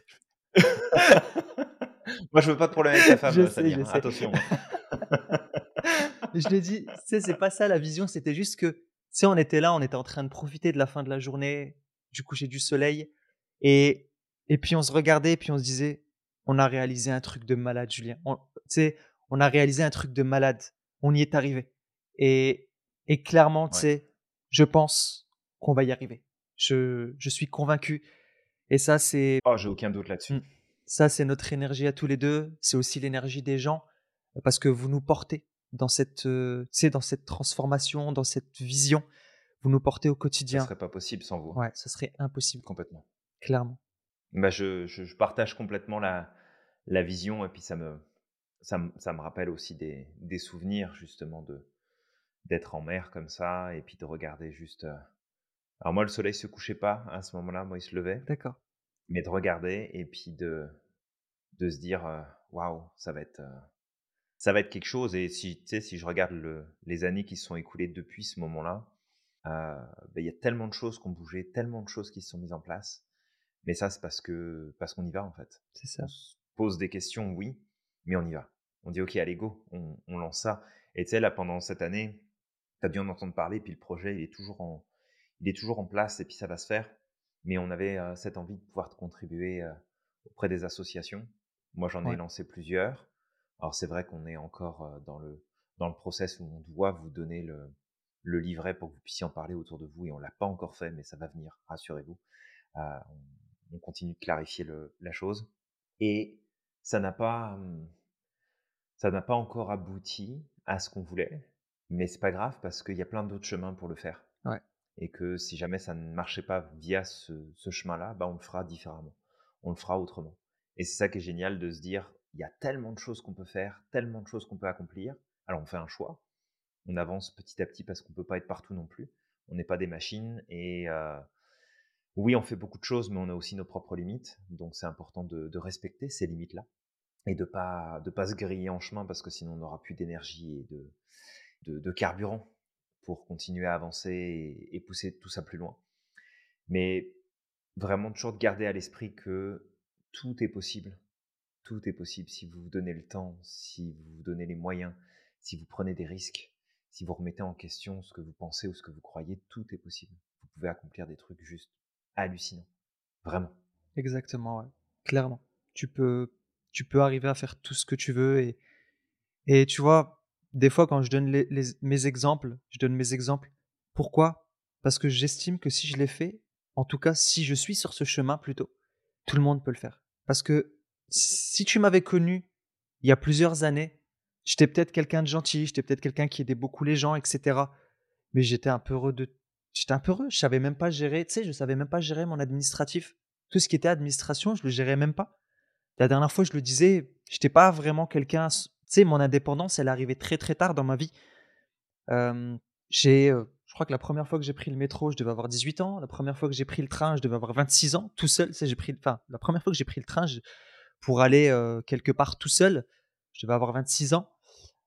Moi, je veux pas de problème avec ta femme, Je sais, sais. attention, hein. Je lui ai dit: «Tu sais, c'est pas ça la vision, c'était juste que, tu sais, on était là, on était en train de profiter de la fin de la journée, du coucher du soleil et et puis on se regardait et puis on se disait: "On a réalisé un truc de malade, Julien". On tu sais, on a réalisé un truc de malade. On y est arrivé et et clairement, tu Ouais. sais, je pense qu'on va y arriver. Je je suis convaincu et ça, c'est Oh, j'ai aucun doute là-dessus. Mmh. Ça, c'est notre énergie à tous les 2. C'est aussi l'énergie des gens, parce que vous nous portez dans cette, sais, dans cette transformation, dans cette vision. Vous nous portez au Ça quotidien. serait pas possible sans vous, Ouais, ça serait impossible, complètement. clairement. Bah, je je je partage complètement la la vision et puis ça me ça me ça me rappelle aussi des des souvenirs justement de d'être en mer comme ça et puis de regarder juste, heu alors moi, le soleil se couchait pas à ce moment-là, moi, il se levait, D'accord. mais de regarder et puis de de se dire, «Waouh, ça va être, ça va être quelque chose» et si si je regarde le les années qui se sont écoulées depuis ce moment-là, bah, il y a tellement de choses qui ont bougé, tellement de choses qui se sont mises en place. Mais ça, c'est parce que parce qu'on y va, en fait. C'est On ça. se pose des questions, oui, mais on y va. On dit: «OK, allez go, on on lance ça» et tu sais, là, pendant cette année, tu as dû en entendre parler, puis le projet, il est toujours en il est toujours en place et puis ça va se faire. Mais on avait, cette envie de pouvoir contribuer, auprès des associations. Moi, j'en ai Ouais. lancé plusieurs. Alors c'est vrai qu'on est encore dans le, dans le process où on doit vous donner le, le livret pour que vous puissiez en parler autour de vous et on l'a pas encore fait, mais ça va venir, rassurez-vous. Euh, on, continue de clarifier la chose et ça n'a pas, ça n'a pas encore abouti à ce qu'on voulait, mais c'est pas grave parce qu'il y a plein d'autres chemins pour le faire. Et que si jamais ça ne marchait pas via ce, chemin-là, bah on le fera différemment. On le fera autrement. Et c'est ça qui est génial de se dire, il y a tellement de choses qu'on peut faire, tellement de choses qu'on peut accomplir. Alors on fait un choix, on avance petit à petit parce qu'on ne peut pas être partout non plus. On n'est pas des machines et euh, oui, on fait beaucoup de choses, mais on a aussi nos propres limites. Donc c'est important de, respecter ces limites-là et de pas de pas se griller en chemin parce que sinon on n'aura plus d'énergie et de, de, carburant pour continuer à avancer et, pousser tout ça plus loin. Mais vraiment toujours de garder à l'esprit que tout est possible. Tout est possible si vous vous donnez le temps, si vous vous donnez les moyens, si vous prenez des risques si vous remettez en question ce que vous pensez ou ce que vous croyez, tout est possible. Vous pouvez accomplir des trucs juste hallucinants. Vraiment. Exactement. Clairement. Tu peux, tu peux arriver à faire tout ce que tu veux et, et tu vois, des fois quand je donne mes exemples, je donne mes exemples. Pourquoi? Parce que j'estime que si je l'ai fait, en tout cas si je suis sur ce chemin plutôt, tout le monde peut le faire. Parce que si tu m'avais connu il y a plusieurs années, J'étais peut-être quelqu'un de gentil, j'étais peut-être quelqu'un qui aidait beaucoup les gens, etc. Mais j'étais un peu heureux de. J'étais un peu heureux, je savais même pas gérer, tu sais, je savais même pas gérer mon administratif. Tout ce qui était administration, je le gérais même pas. La dernière fois, je le disais, j'étais pas vraiment quelqu'un. Mon indépendance, elle arrivait très très tard dans ma vie. j'ai, je crois que la première fois que j'ai pris le métro, je devais avoir 18 ans. La première fois que j'ai pris le train, je devais avoir 26 ans, tout seul. j'ai pris, enfin, la première fois que j'ai pris le train pour aller quelque part tout seul, je devais avoir 26 ans.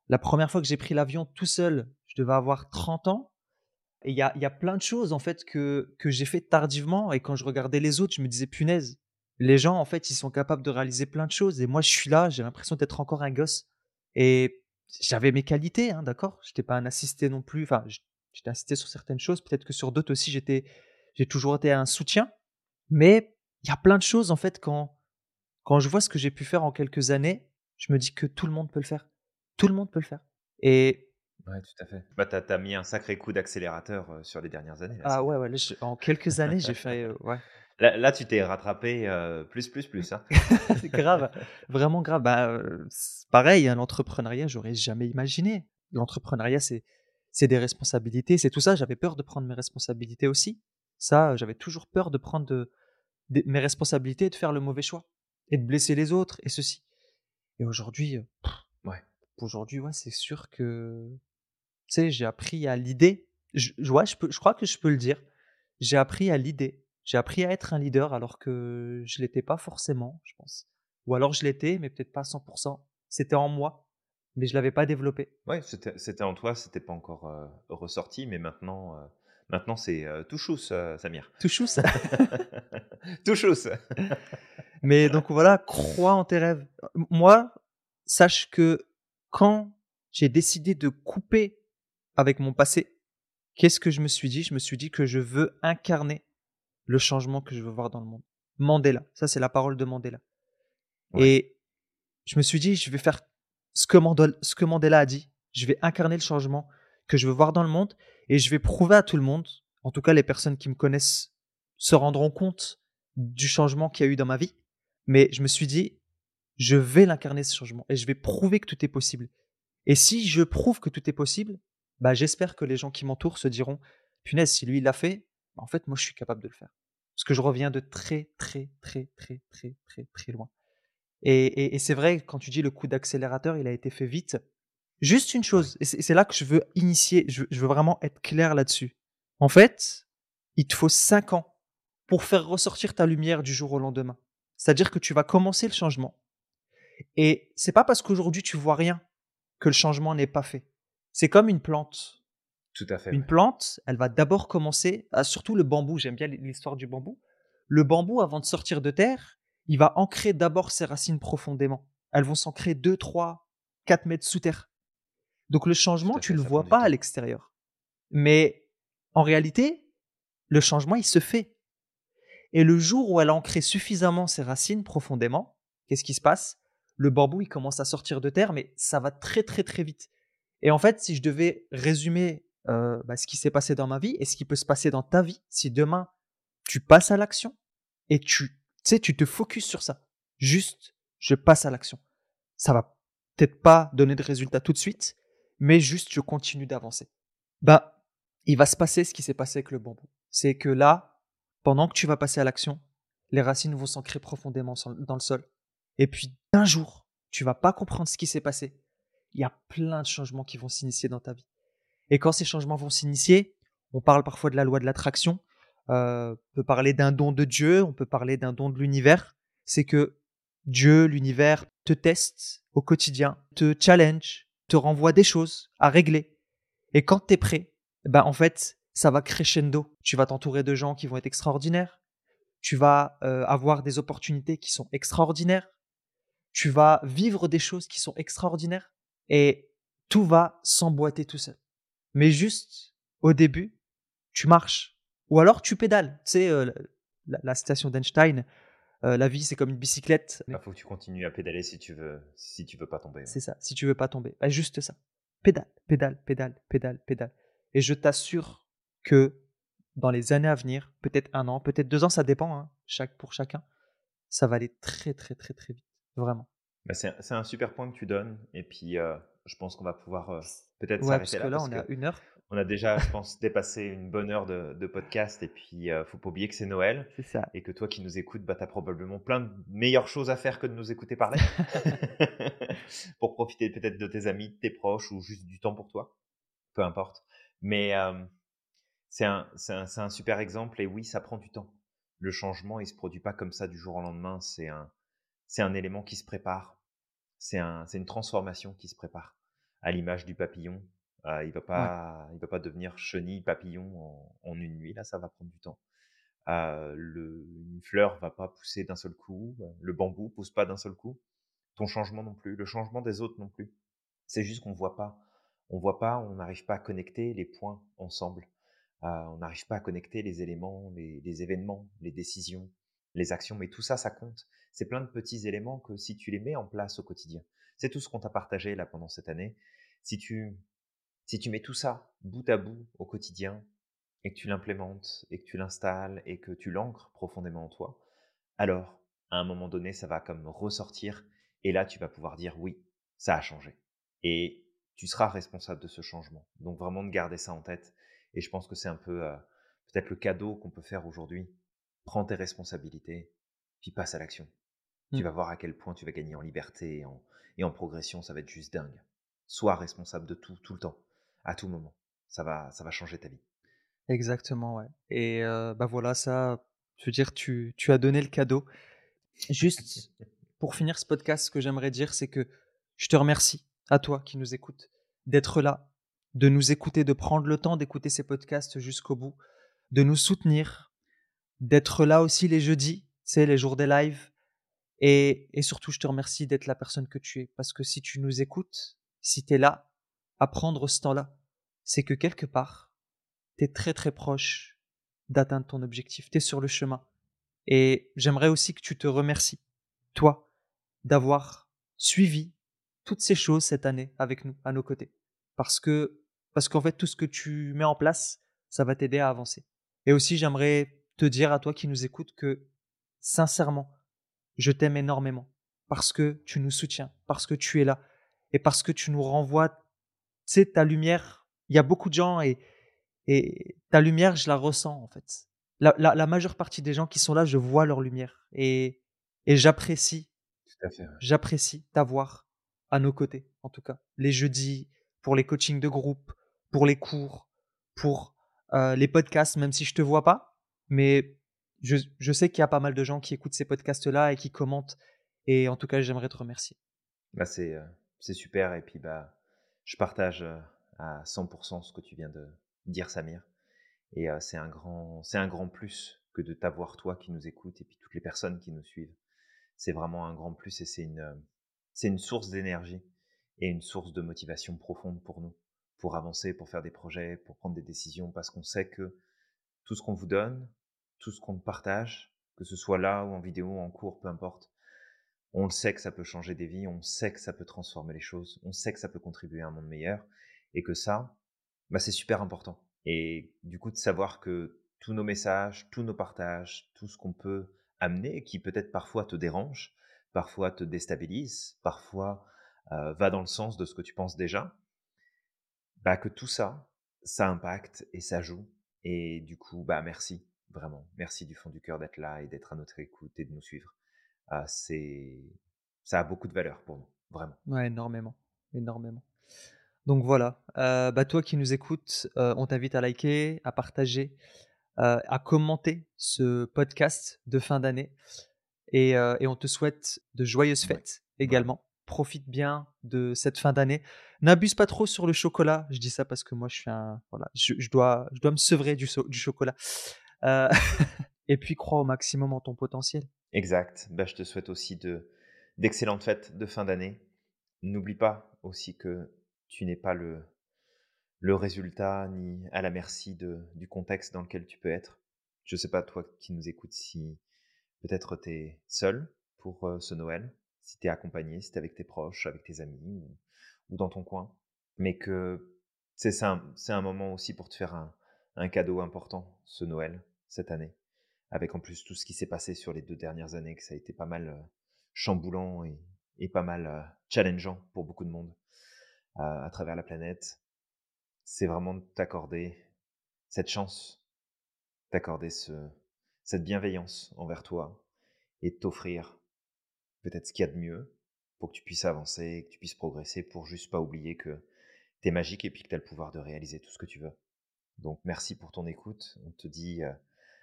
La première fois que j'ai pris l'avion tout seul, je devais avoir 30 ans. Et il y a, y a, plein de choses en fait que, que j'ai fait tardivement. Et quand je regardais les autres, je me disais punaise, les gens en fait, ils sont capables de réaliser plein de choses. Et moi, je suis là, j'ai l'impression d'être encore un gosse. Et j'avais mes qualités, hein, d'accord? Je n'étais pas un assisté non plus. Enfin, j'étais assisté sur certaines choses. Peut-être que sur d'autres aussi, j'étais, j'ai toujours été un soutien. Mais il y a plein de choses en fait quand, quand je vois ce que j'ai pu faire en quelques années, je me dis que tout le monde peut le faire. Tout le monde peut le faire. Et Ouais, tout à fait. Bah, tu as, mis un sacré coup d'accélérateur euh, sur les dernières années. ah ouais, ouais en quelques années, j'ai fait. Euh, ouais. Là, tu t'es rattrapé euh, plus, plus, plus. Hein. c'est grave, vraiment grave. Bah, pareil, hein, l'entrepreneuriat, j'aurais jamais imaginé. L'entrepreneuriat, c'est, c'est des responsabilités, c'est tout ça. J'avais peur de prendre mes responsabilités aussi. Ça, j'avais toujours peur de prendre de, mes responsabilités et de faire le mauvais choix et de blesser les autres et ceci. Et aujourd'hui, Ouais. Aujourd'hui, ouais, c'est sûr que, tu sais, j'ai appris à l'idée. Je, ouais, je, peux, je crois que je peux le dire. J'ai appris à l'idée. J'ai appris à être un leader alors que je l'étais pas forcément, je pense. Ou alors je l'étais, mais peut-être pas à 100%. C'était en moi, mais je l'avais pas développé. Ouais, c'était en toi, c'était pas encore euh, ressorti, mais maintenant, euh, maintenant c'est euh, tout chousse, Samir. Tout chousse. tout chousse. mais donc voilà, crois en tes rêves. Moi, sache que quand j'ai décidé de couper avec mon passé, qu'est-ce que je me suis dit? Je me suis dit que je veux incarner le changement que je veux voir dans le monde. Mandela, ça c'est la parole de Mandela. Et je me suis dit, je vais faire ce que, Mandela, ce que Mandela a dit. Je vais incarner le changement que je veux voir dans le monde et je vais prouver à tout le monde, en tout cas les personnes qui me connaissent se rendront compte du changement qu'il y a eu dans ma vie. Mais je me suis dit, je vais l'incarner ce changement et je vais prouver que tout est possible. Et si je prouve que tout est possible, bah j'espère que les gens qui m'entourent se diront punaise, si lui il l'a fait, en fait moi je suis capable de le faire. Parce que je reviens de très très très très très très très loin. Et, c'est vrai quand tu dis le coup d'accélérateur, il a été fait vite. Juste une chose, et c'est là que je veux initier, je, je veux vraiment être clair là-dessus. En fait, il te faut cinq ans pour faire ressortir ta lumière du jour au lendemain. C'est-à-dire que tu vas commencer le changement et c'est pas parce qu'aujourd'hui tu vois rien que le changement n'est pas fait. C'est comme une plante. Tout à fait. Une plante, elle va d'abord commencer, ah, surtout le bambou, j'aime bien l'histoire du bambou. Le bambou, avant de sortir de terre, il va ancrer d'abord ses racines profondément. Elles vont s'ancrer 2, 3, 4 mètres sous terre. Donc le changement, tu ne le vois pas à l'extérieur. Mais en réalité, le changement, il se fait. Et le jour où elle a ancré suffisamment ses racines profondément, qu'est-ce qui se passe? Le bambou, il commence à sortir de terre, mais ça va très, très, très vite. Et en fait, si je devais résumer euh, bah, ce qui s'est passé dans ma vie et ce qui peut se passer dans ta vie, si demain tu passes à l'action et tu, sais, tu te focuses sur ça, juste, je passe à l'action. Ça va peut-être pas donner de résultats tout de suite, mais juste je continue d'avancer. Bah, il va se passer ce qui s'est passé avec le bambou. C'est que là, pendant que tu vas passer à l'action, les racines vont s'ancrer profondément dans le sol. Et puis d'un jour, tu vas pas comprendre ce qui s'est passé. Il y a plein de changements qui vont s'initier dans ta vie. Et quand ces changements vont s'initier, on parle parfois de la loi de l'attraction, euh, on peut parler d'un don de Dieu, on peut parler d'un don de l'univers. C'est que Dieu, l'univers, te teste au quotidien, te challenge, te renvoie des choses à régler. Et quand tu es prêt, ben en fait, ça va crescendo. Tu vas t'entourer de gens qui vont être extraordinaires. Tu vas euh, avoir des opportunités qui sont extraordinaires tu vas vivre des choses qui sont extraordinaires et tout va s'emboîter tout seul. Mais juste au début, tu marches ou alors tu pédales. Tu sais, euh, la, citation d'Einstein, euh, la vie c'est comme une bicyclette. Il faut que tu continues à pédaler si tu veux, si tu veux pas tomber. C'est ça, si tu veux pas tomber. Bah, juste ça. Pédale, pédale, pédale, pédale, pédale. Et je t'assure que dans les années à venir, peut-être un an, peut-être deux ans, ça dépend, hein, chaque, pour chacun, ça va aller très très très très vite. Vraiment. Bah, c'est un super point que tu donnes. Et puis, euh, je pense qu'on va pouvoir euh, peut-être ouais, s'arrêter là. là, on a une heure. On a déjà, je pense, dépassé une bonne heure de, podcast. Et puis, ne euh, faut pas oublier que c'est Noël. C'est ça. Et que toi qui nous écoutes, bah, tu as probablement plein de meilleures choses à faire que de nous écouter parler. pour profiter peut-être de tes amis, de tes proches ou juste du temps pour toi. Peu importe. Mais c'est un, un, un super exemple. Et oui, ça prend du temps. Le changement, il se produit pas comme ça du jour au lendemain. C'est un, c'est un élément qui se prépare. C'est un, une transformation qui se prépare. À l'image du papillon, euh, il va pas, il va pas devenir chenille papillon en, une nuit. Là, ça va prendre du temps. Euh, le, une fleur va pas pousser d'un seul coup. Le bambou pousse pas d'un seul coup. Ton changement non plus. Le changement des autres non plus. C'est juste qu'on voit pas. On voit pas. On n'arrive pas à connecter les points ensemble. Euh, on n'arrive pas à connecter les éléments, les, les événements, les décisions, les actions, mais tout ça, ça compte. C'est plein de petits éléments que si tu les mets en place au quotidien, c'est tout ce qu'on t'a partagé là pendant cette année. Si tu, si tu mets tout ça bout à bout au quotidien et que tu l'implémentes et que tu l'installes et que tu l'ancres profondément en toi, alors à un moment donné, ça va comme ressortir et là, tu vas pouvoir dire oui, ça a changé. Et tu seras responsable de ce changement. Donc vraiment de garder ça en tête. Et je pense que c'est un peu euh, peut-être le cadeau qu'on peut faire aujourd'hui prends tes responsabilités, puis passe à l'action. Tu mmh. vas voir à quel point tu vas gagner en liberté et en, progression, ça va être juste dingue. Sois responsable de tout, tout le temps, à tout moment. Ça va, ça va changer ta vie. Exactement, ouais. Et bah voilà, ça, je veux dire, tu, tu as donné le cadeau. Juste pour finir ce podcast, ce que j'aimerais dire, c'est que je te remercie, à toi qui nous écoutes, d'être là, de nous écouter, de prendre le temps d'écouter ces podcasts jusqu'au bout, de nous soutenir, d'être là aussi les jeudis, sais, les jours des lives. Et, et surtout, je te remercie d'être la personne que tu es. Parce que si tu nous écoutes, si tu es là, à prendre ce temps-là, c'est que quelque part, tu es très très proche d'atteindre ton objectif. Tu es sur le chemin. Et j'aimerais aussi que tu te remercies, toi, d'avoir suivi toutes ces choses cette année avec nous, à nos côtés. Parce que, parce qu'en fait, tout ce que tu mets en place, ça va t'aider à avancer. Et aussi, j'aimerais te dire à toi qui nous écoutes que, sincèrement, je t'aime énormément parce que tu nous soutiens, parce que tu es là et parce que tu nous renvoies, tu sais, ta lumière. Il y a beaucoup de gens et, et ta lumière, je la ressens en fait. La, la, majeure partie des gens qui sont là, je vois leur lumière et, et j'apprécie, j'apprécie t'avoir à nos côtés, en tout cas. Les jeudis, pour les coachings de groupe, pour les cours, pour euh, les podcasts, même si je te vois pas, mais je, je sais qu'il y a pas mal de gens qui écoutent ces podcasts-là et qui commentent. Et en tout cas, j'aimerais te remercier. Bah c'est, euh, c'est super. Et puis, bah, je partage euh, à 100% ce que tu viens de dire, Samir. Et euh, c'est, un grand, c'est un grand plus que de t'avoir, toi, qui nous écoute et puis toutes les personnes qui nous suivent. C'est vraiment un grand plus et c'est une, c'est une source d'énergie et une source de motivation profonde pour nous, pour avancer, pour faire des projets, pour prendre des décisions, parce qu'on sait que tout ce qu'on vous donne, tout ce qu'on partage, que ce soit là ou en vidéo, en cours, peu importe, On le sait que ça peut changer des vies, on sait que ça peut transformer les choses, on sait que ça peut contribuer à un monde meilleur et que ça, bah, c'est super important. Et du coup, de savoir que tous nos messages, tous nos partages, tout ce qu'on peut amener, qui peut-être parfois te dérange, parfois te déstabilise, parfois euh, va dans le sens de ce que tu penses déjà, bah, que tout ça, ça impacte et ça joue. Et du coup, bah, merci, vraiment. Merci du fond du cœur d'être là et d'être à notre écoute et de nous suivre. Ah, c'est, ça a beaucoup de valeur pour nous, vraiment. Ouais, énormément, énormément. Donc voilà, euh, bah toi qui nous écoutes, euh, on t'invite à liker, à partager, euh, à commenter ce podcast de fin d'année et, et, on te souhaite de joyeuses fêtes également. Profite bien de cette fin d'année. N'abuse pas trop sur le chocolat. Je dis ça parce que moi je suis un voilà, je, dois je dois me sevrer du, du chocolat. et puis crois au maximum en ton potentiel. Exact. Bah, je te souhaite aussi de d'excellentes fêtes de fin d'année. N'oublie pas aussi que tu n'es pas le, le résultat ni à la merci de, du contexte dans lequel tu peux être. Je ne sais pas, toi qui nous écoutes, si peut-être tu es seul pour euh, ce Noël, si tu es accompagné, si tu es avec tes proches, avec tes amis ou, dans ton coin. Mais que c'est un, un moment aussi pour te faire un, un cadeau important, ce Noël, cette année. Avec en plus tout ce qui s'est passé sur les deux dernières années, que ça a été pas mal euh, chamboulant et, pas mal euh, challengeant pour beaucoup de monde à travers la planète, c'est vraiment de t'accorder cette chance, t'accorder ce, cette bienveillance envers toi et de t'offrir peut-être ce qu'il y a de mieux pour que tu puisses avancer, que tu puisses progresser, pour juste pas oublier que tu es magique et puis que tu as le pouvoir de réaliser tout ce que tu veux. Donc merci pour ton écoute. On te dit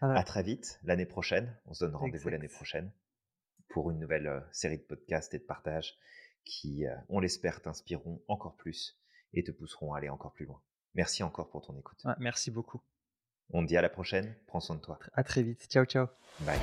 à très vite l'année prochaine. On se donne rendez-vous l'année prochaine pour une nouvelle série de podcasts et de partages qui, on l'espère, t'inspireront encore plus et te pousseront à aller encore plus loin. Merci encore pour ton écoute. merci beaucoup. On te dit à la prochaine. Prends soin de toi. À très vite. Ciao, ciao. Bye.